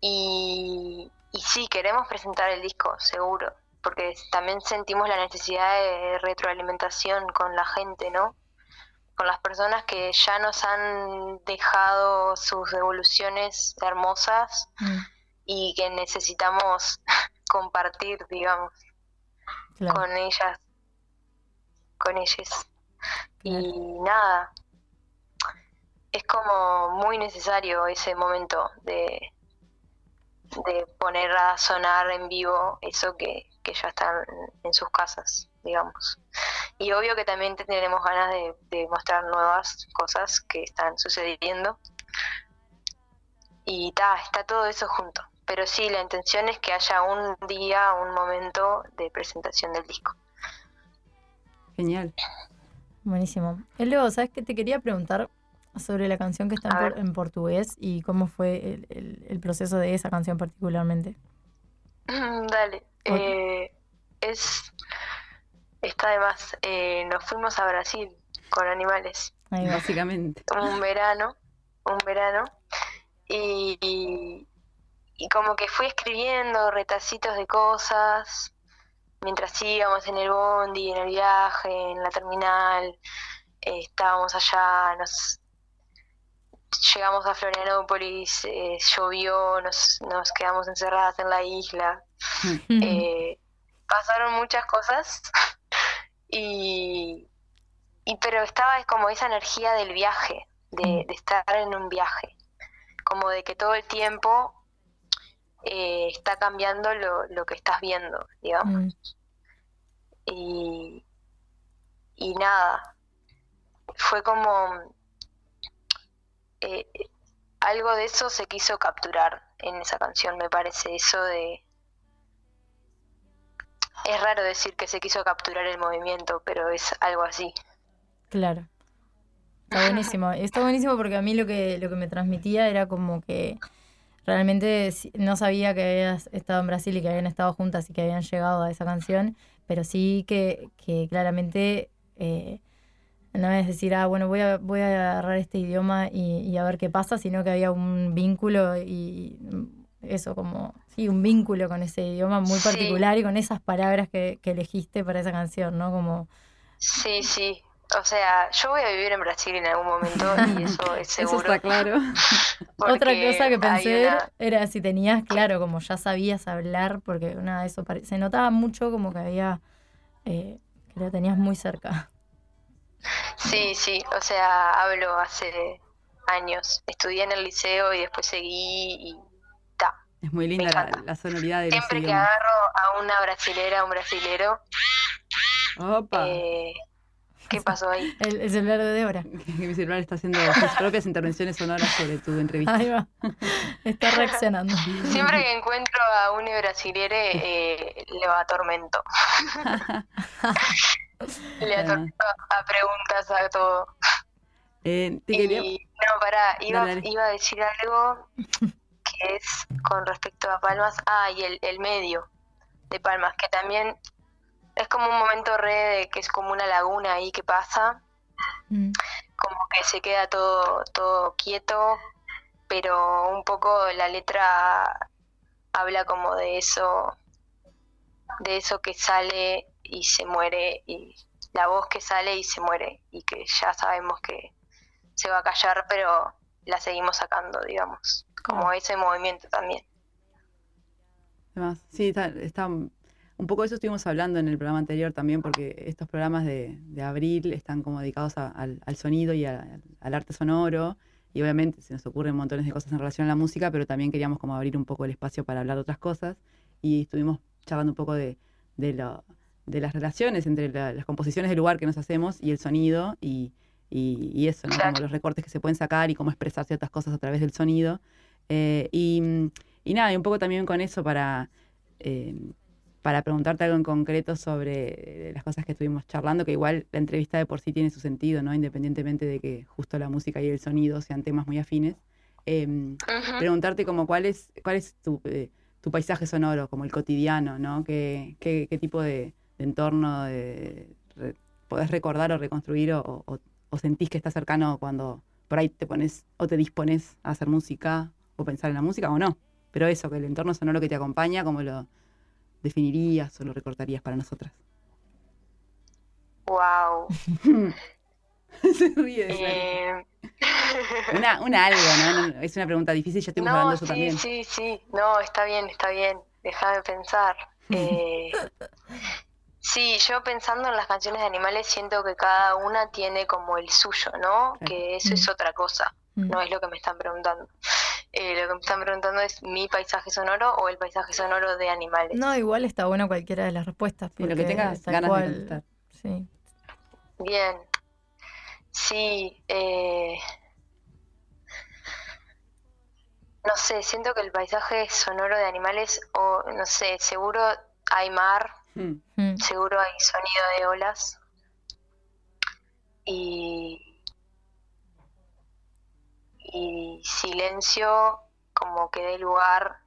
y, y sí, queremos presentar el disco, seguro. porque también sentimos la necesidad de retroalimentación con la gente, ¿no? Con las personas que ya nos han dejado sus devoluciones hermosas Mm, y que necesitamos compartir, digamos, claro, con ellas, con claro. Y nada, es como muy necesario ese momento de, de poner a sonar en vivo eso que, que ya están en sus casas, digamos. Y obvio que también tenemos ganas de, de mostrar nuevas cosas que están sucediendo. Y ta, está todo eso junto. Pero sí, la intención es que haya un día, un momento de presentación del disco. Genial. Buenísimo. Luego, ¿sabes qué? Te quería preguntar sobre la canción que está en, portugués y cómo fue el, el- el proceso de esa canción particularmente. Dale. Ok. Eh, es. Está de más. Eh, nos fuimos a Brasil con animales. Ahí. Básicamente. Un verano. Un verano. Y, y, y como que fui escribiendo retacitos de cosas mientras íbamos en el bondi, en el viaje, en la terminal. eh, estábamos allá, nos llegamos a Florianópolis, eh, llovió, nos, nos quedamos encerradas en la isla. Eh, pasaron muchas cosas y, y pero estaba como esa energía del viaje, de, de estar en un viaje, como de que todo el tiempo eh, está cambiando lo, lo que estás viendo, digamos. Y, y nada, fue como eh, algo de eso se quiso capturar en esa canción, me parece, eso de... Es raro decir que se quiso capturar el movimiento, pero es algo así. Claro. Está buenísimo. Está buenísimo porque a mí lo que, lo que me transmitía era como que realmente no sabía que habías estado en Brasil y que habían estado juntas y que habían llegado a esa canción, pero sí que, que claramente eh, no es decir, ah, bueno, voy a, voy a agarrar este idioma y, y a ver qué pasa, sino que había un vínculo y eso como, sí, un vínculo con ese idioma muy Sí. particular y con esas palabras que, que elegiste para esa canción, ¿no? Como, Sí, sí. O sea, yo voy a vivir en Brasil en algún momento y eso es Eso seguro. está claro. Otra cosa que pensé una- era si tenías, claro, como ya sabías hablar, porque nada de eso pare- se notaba mucho como que había, eh, que lo tenías muy cerca. Sí, sí, o sea, hablo hace años. Estudié en el liceo y después seguí y ta. Es muy linda la, la sonoridad de Siempre que agarro a una brasilera, un brasilero, Opa. eh, ¿qué pasó ahí? El, el celular de Débora. Mi celular está haciendo sus propias intervenciones sonoras sobre tu entrevista. Ahí va. Está reaccionando. Siempre que encuentro a un brasilere, eh, le atormento. Le Ah. atormento a preguntas, a todo. Eh, te Y no, pará, iba, Dale, dale. iba a decir algo que es con respecto a Palmas. Ah, y el, el medio de Palmas, que también es como un momento re de que es como una laguna ahí que pasa, Mm, como que se queda todo, todo quieto, pero un poco la letra habla como de eso, de eso que sale y se muere, y la voz que sale y se muere, y que ya sabemos que se va a callar, pero la seguimos sacando, digamos, como ese movimiento también. Además, sí, está, está- un poco de eso estuvimos hablando en el programa anterior también, porque estos programas de, de abril están como dedicados a- al, al sonido y a- al arte sonoro, y obviamente se nos ocurren montones de cosas en relación a la música, pero también queríamos como abrir un poco el espacio para hablar de otras cosas, y estuvimos charlando un poco de, de, lo- de las relaciones entre la- las composiciones del lugar que nos hacemos y el sonido, y, y- y eso, ¿no? Como los recortes que se pueden sacar y cómo expresar ciertas cosas a través del sonido. Eh, y, y nada, y un poco también con eso para, eh, para preguntarte algo en concreto sobre eh, las cosas que estuvimos charlando, que igual la entrevista de por sí tiene su sentido, ¿no? Independientemente de que justo la música y el sonido sean temas muy afines. Eh, Ujú. preguntarte como cuál es, cuál es tu, eh, tu paisaje sonoro, como el cotidiano, ¿no? ¿Qué, qué, qué tipo de, de entorno de- re- podés recordar o reconstruir o, o- o sentís que está cercano cuando por ahí te pones o te dispones a hacer música o pensar en la música o no? Pero eso, que el entorno sonoro que te acompaña, como lo, definirías o lo recortarías para nosotras? Wow. Se ríe. de Eh, Una, una algo, ¿no? Es una pregunta difícil, ya estuvimos no, hablando de eso sí, también. sí, sí. No, está bien, está bien. Déjame pensar. Eh, sí, yo pensando en las canciones de animales siento que cada una tiene como el suyo, ¿no? Que eso es otra cosa. Mm. No es lo que me están preguntando. Eh, lo que me están preguntando es mi paisaje sonoro o el paisaje sonoro de animales. No, igual está buena cualquiera de las respuestas. Lo que tengas ganas de contestar. Sí. Bien. Sí, eh, no sé, siento que el paisaje sonoro de animales, o no sé, seguro hay mar, Mm. Mm. seguro hay sonido de olas y, y silencio como que dé lugar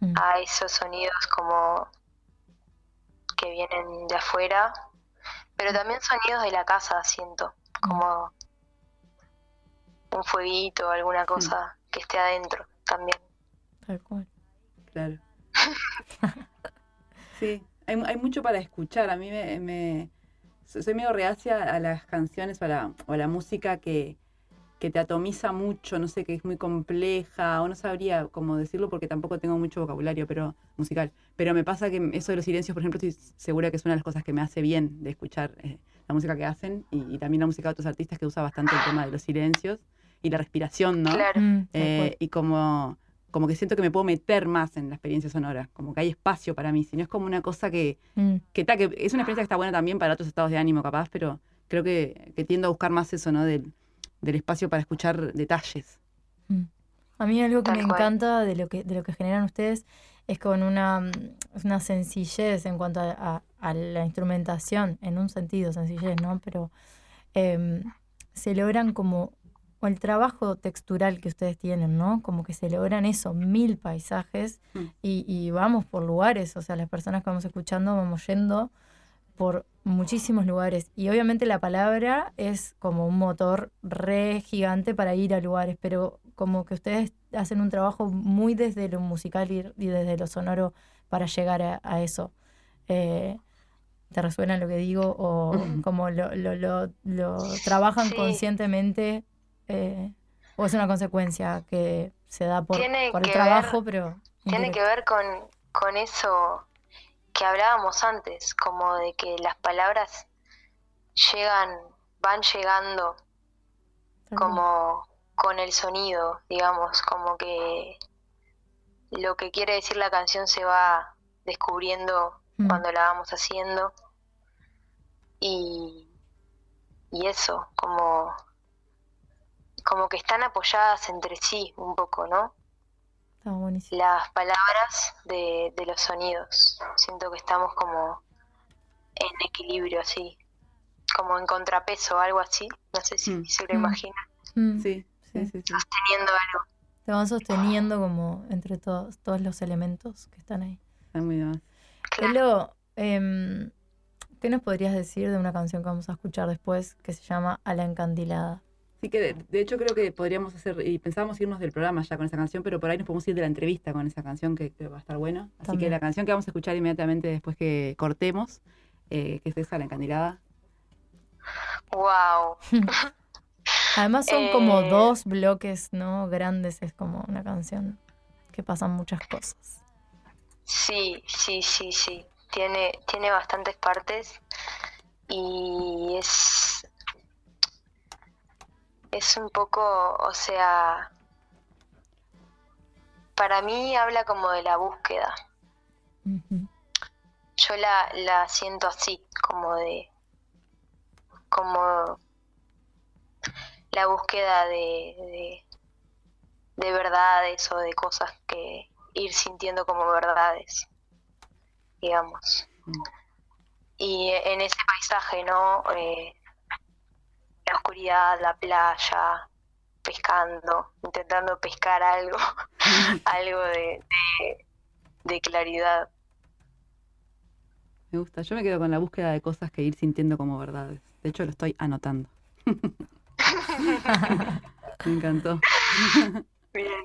Mm. a esos sonidos como que vienen de afuera, pero también sonidos de la casa, siento, como un fueguito, alguna cosa que esté adentro también. Tal cual. Claro. Sí, hay, hay mucho para escuchar. A mí me, me- so- soy medio reacia a las canciones o a la, o a la música que, que te atomiza mucho, no sé, que es muy compleja, o no sabría cómo decirlo porque tampoco tengo mucho vocabulario pero musical. Pero me pasa que eso de los silencios, por ejemplo, estoy segura que es una de las cosas que me hace bien de escuchar eh, la música que hacen y, y también la música de otros artistas que usa bastante el tema de los silencios y la respiración, ¿no? Claro, Mm, Eh, y como, como que siento que me puedo meter más en la experiencia sonora, como que hay espacio para mí, si no es como una cosa que, Mm, que, ta, que es una experiencia que está buena también para otros estados de ánimo capaz, pero creo que, que tiendo a buscar más eso, ¿no? Del, del espacio para escuchar detalles. mm. A mí algo que Tal me cual. encanta de lo que, de lo que generan ustedes es con una, una sencillez en cuanto a, a- a la instrumentación, en un sentido sencillez, ¿no? Pero em, se logran como, o el trabajo textural que ustedes tienen, ¿no? Como que se logran eso, mil paisajes Mm. y, y vamos por lugares, o sea, las personas que vamos escuchando vamos yendo por muchísimos lugares. Y obviamente la palabra es como un motor re gigante para ir a lugares, pero como que ustedes hacen un trabajo muy desde lo musical y, y desde lo sonoro para llegar a, a eso. Eh, ¿Te resuena lo que digo? ¿O como lo, lo, lo, lo trabajan Sí. conscientemente? eh, ¿O es una consecuencia que se da por, Tiene por el trabajo, ver- pero... tiene que ver con, con eso que hablábamos antes, como de que las palabras llegan, van llegando como con el sonido, digamos, como que lo que quiere decir la canción se va descubriendo Mm. cuando la vamos haciendo. Y, y eso, como, como que están apoyadas entre sí un poco, ¿no? Buenísimo. Las palabras de, de los sonidos. Siento que estamos como en equilibrio, así, como en contrapeso, algo así. No sé si Mm. se lo Mm. imaginan, Mm. Sí, sí, Sí. sí. sí. teniendo algo. Te van sosteniendo como entre todos, todos los elementos que están ahí. Está muy bien. Claro. Em, ¿qué nos podrías decir de una canción que vamos a escuchar después que se llama A la encandilada? Sí que de, de hecho creo que podríamos hacer, y pensábamos irnos del programa ya con esa canción, pero por ahí nos podemos ir de la entrevista con esa canción que, que va a estar bueno. Así que la canción que vamos a escuchar inmediatamente después que cortemos, eh, que es esa, La Encandilada. Wow. Además son como Eh, dos bloques, ¿no? Grandes, es como una canción que pasan muchas cosas. Sí, sí, sí, sí. Tiene, tiene bastantes partes y es, es un poco, o sea, para mí habla como de la búsqueda. Yo la, la siento así, como de, como la búsqueda de, de, de verdades o de cosas que ir sintiendo como verdades, digamos. Mm. Y en ese paisaje, ¿no? Eh, la oscuridad, la playa, pescando, intentando pescar algo, algo de, de, de claridad. Me gusta. Yo me quedo con la búsqueda de cosas que ir sintiendo como verdades. De hecho, lo estoy anotando. me encantó. Bien,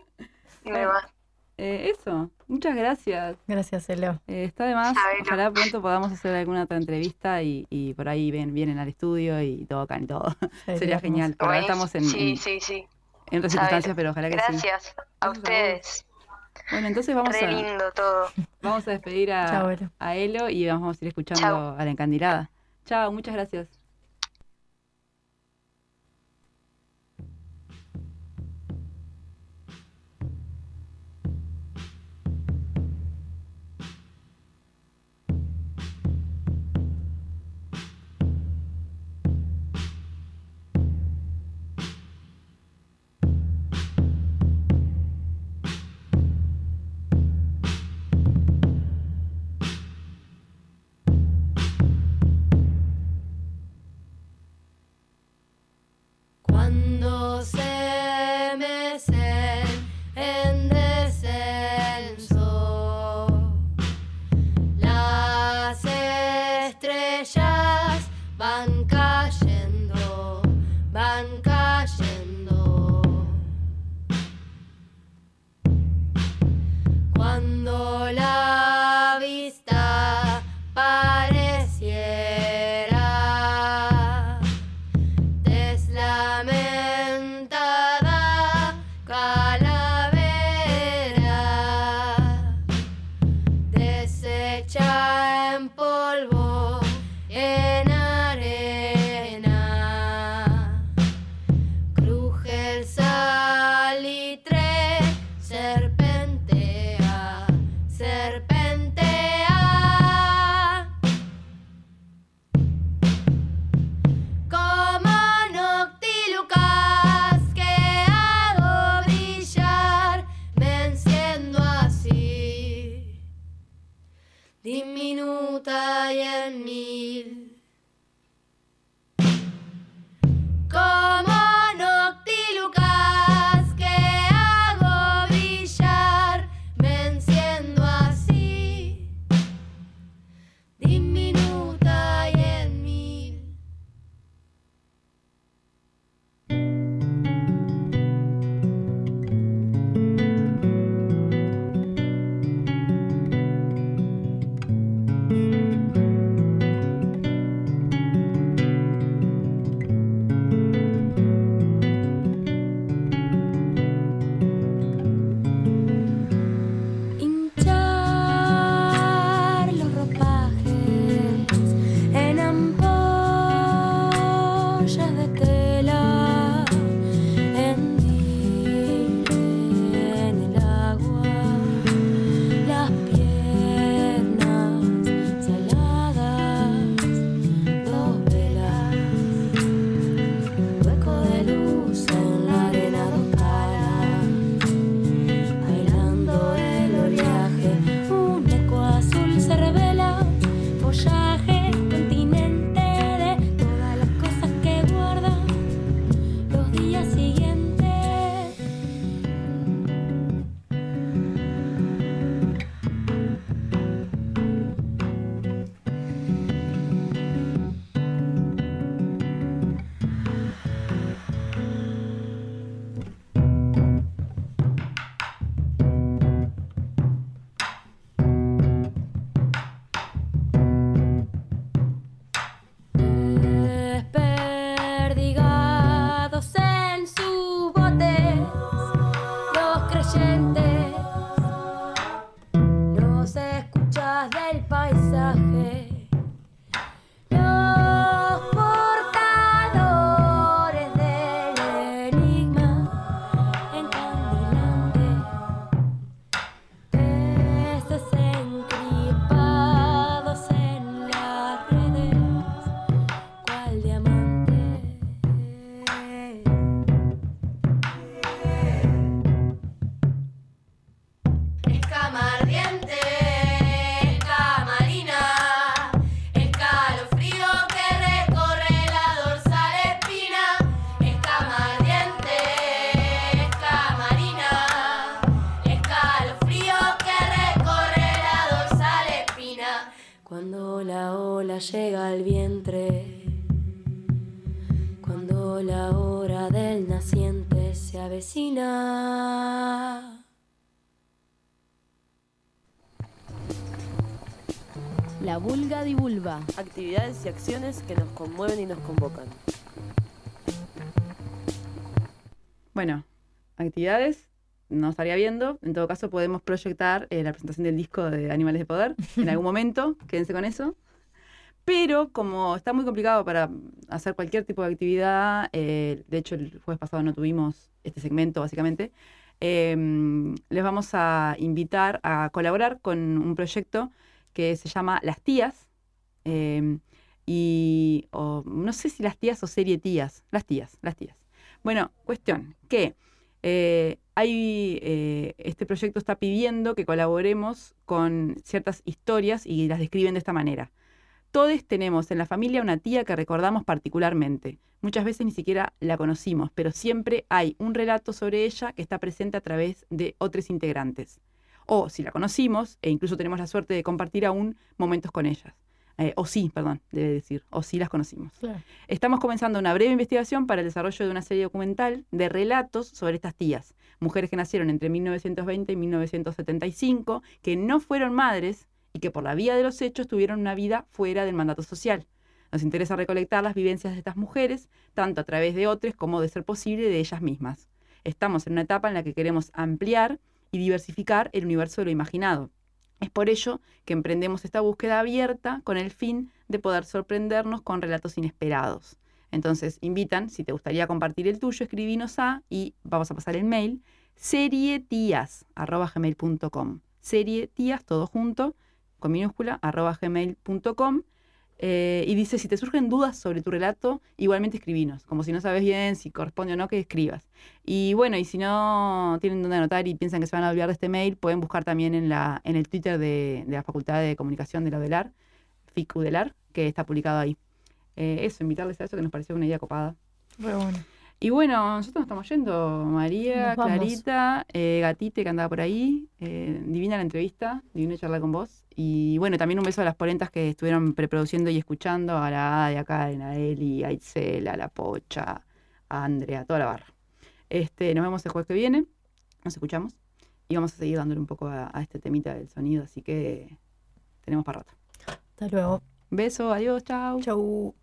me va. Eh, eso, muchas gracias. Gracias, Elo. Eh, está de más. Ojalá pronto podamos hacer alguna otra entrevista y, y por ahí ven, vienen al estudio y tocan y todo. Sería genial. Por ahora estamos en, Sí, en, sí, sí. en otras circunstancias, pero ojalá que sí. Gracias a Gracias a ustedes. Bueno, entonces vamos Re a, lindo todo. vamos a despedir a, Chao, Elo. a Elo y vamos a ir escuchando Chao. a la encandilada. Chao, muchas gracias. vecina. La Vulga Divulga. Actividades y acciones que nos conmueven y nos convocan. Bueno, actividades no estaría viendo. En todo caso, podemos proyectar eh, la presentación del disco de Animales de Poder en algún momento. Quédense con eso. Pero como está muy complicado para hacer cualquier tipo de actividad, eh, de hecho el jueves pasado no tuvimos este segmento básicamente, em, les vamos a invitar a colaborar con un proyecto que se llama Las Tías. em, y no sé si las tías o serie tías. Las tías, las tías. Bueno, cuestión que eh, hay, eh, este proyecto está pidiendo que colaboremos con ciertas historias y las describen de esta manera. Todos tenemos en la familia una tía que recordamos particularmente. Muchas veces ni siquiera la conocimos, pero siempre hay un relato sobre ella que está presente a través de otros integrantes. O si la conocimos, e incluso tenemos la suerte de compartir aún momentos con ellas. Eh, o sí, perdón, debe decir, o sí las conocimos. Estamos comenzando una breve investigación para el desarrollo de una serie documental de relatos sobre estas tías, mujeres que nacieron entre 1920 y 1975, que no fueron madres y que por la vía de los hechos tuvieron una vida fuera del mandato social. Nos interesa recolectar las vivencias de estas mujeres, tanto a través de otros como, de ser posible, de ellas mismas. Estamos en una etapa en la que queremos ampliar y diversificar el universo de lo imaginado. Es por ello que emprendemos esta búsqueda abierta con el fin de poder sorprendernos con relatos inesperados. Entonces, invitan, si te gustaría compartir el tuyo, escribinos a, y vamos a pasar el mail, serietías.gmail.com. Serietías, todo junto, con minúscula, arroba gmail.com. Eh, y dice, si te surgen dudas sobre tu relato, igualmente escribinos, como si no sabes bien si corresponde o no que escribas. Y bueno, y si no tienen dónde anotar y piensan que se van a olvidar de este mail, pueden buscar también en, la, en el Twitter de, la Facultad de Comunicación de la UDELAR, FIC UDELAR, que está publicado ahí. Eh, eso, invitarles a eso que nos pareció una idea copada. Re bueno. Y bueno, nosotros nos estamos yendo, María. Clarita, eh, Gatite que andaba por ahí, eh, divina la entrevista, divina charlar con vos. Y bueno, también un beso a las polentas que estuvieron preproduciendo y escuchando, a la Ade acá, a Eli, a Itzel, a la Pocha, a Andrea, a toda la barra. Este, nos vemos el jueves que viene, nos escuchamos y vamos a seguir dándole un poco a, a este temita del sonido, así que tenemos para rato. Hasta luego. Beso, adiós, chao. Chau.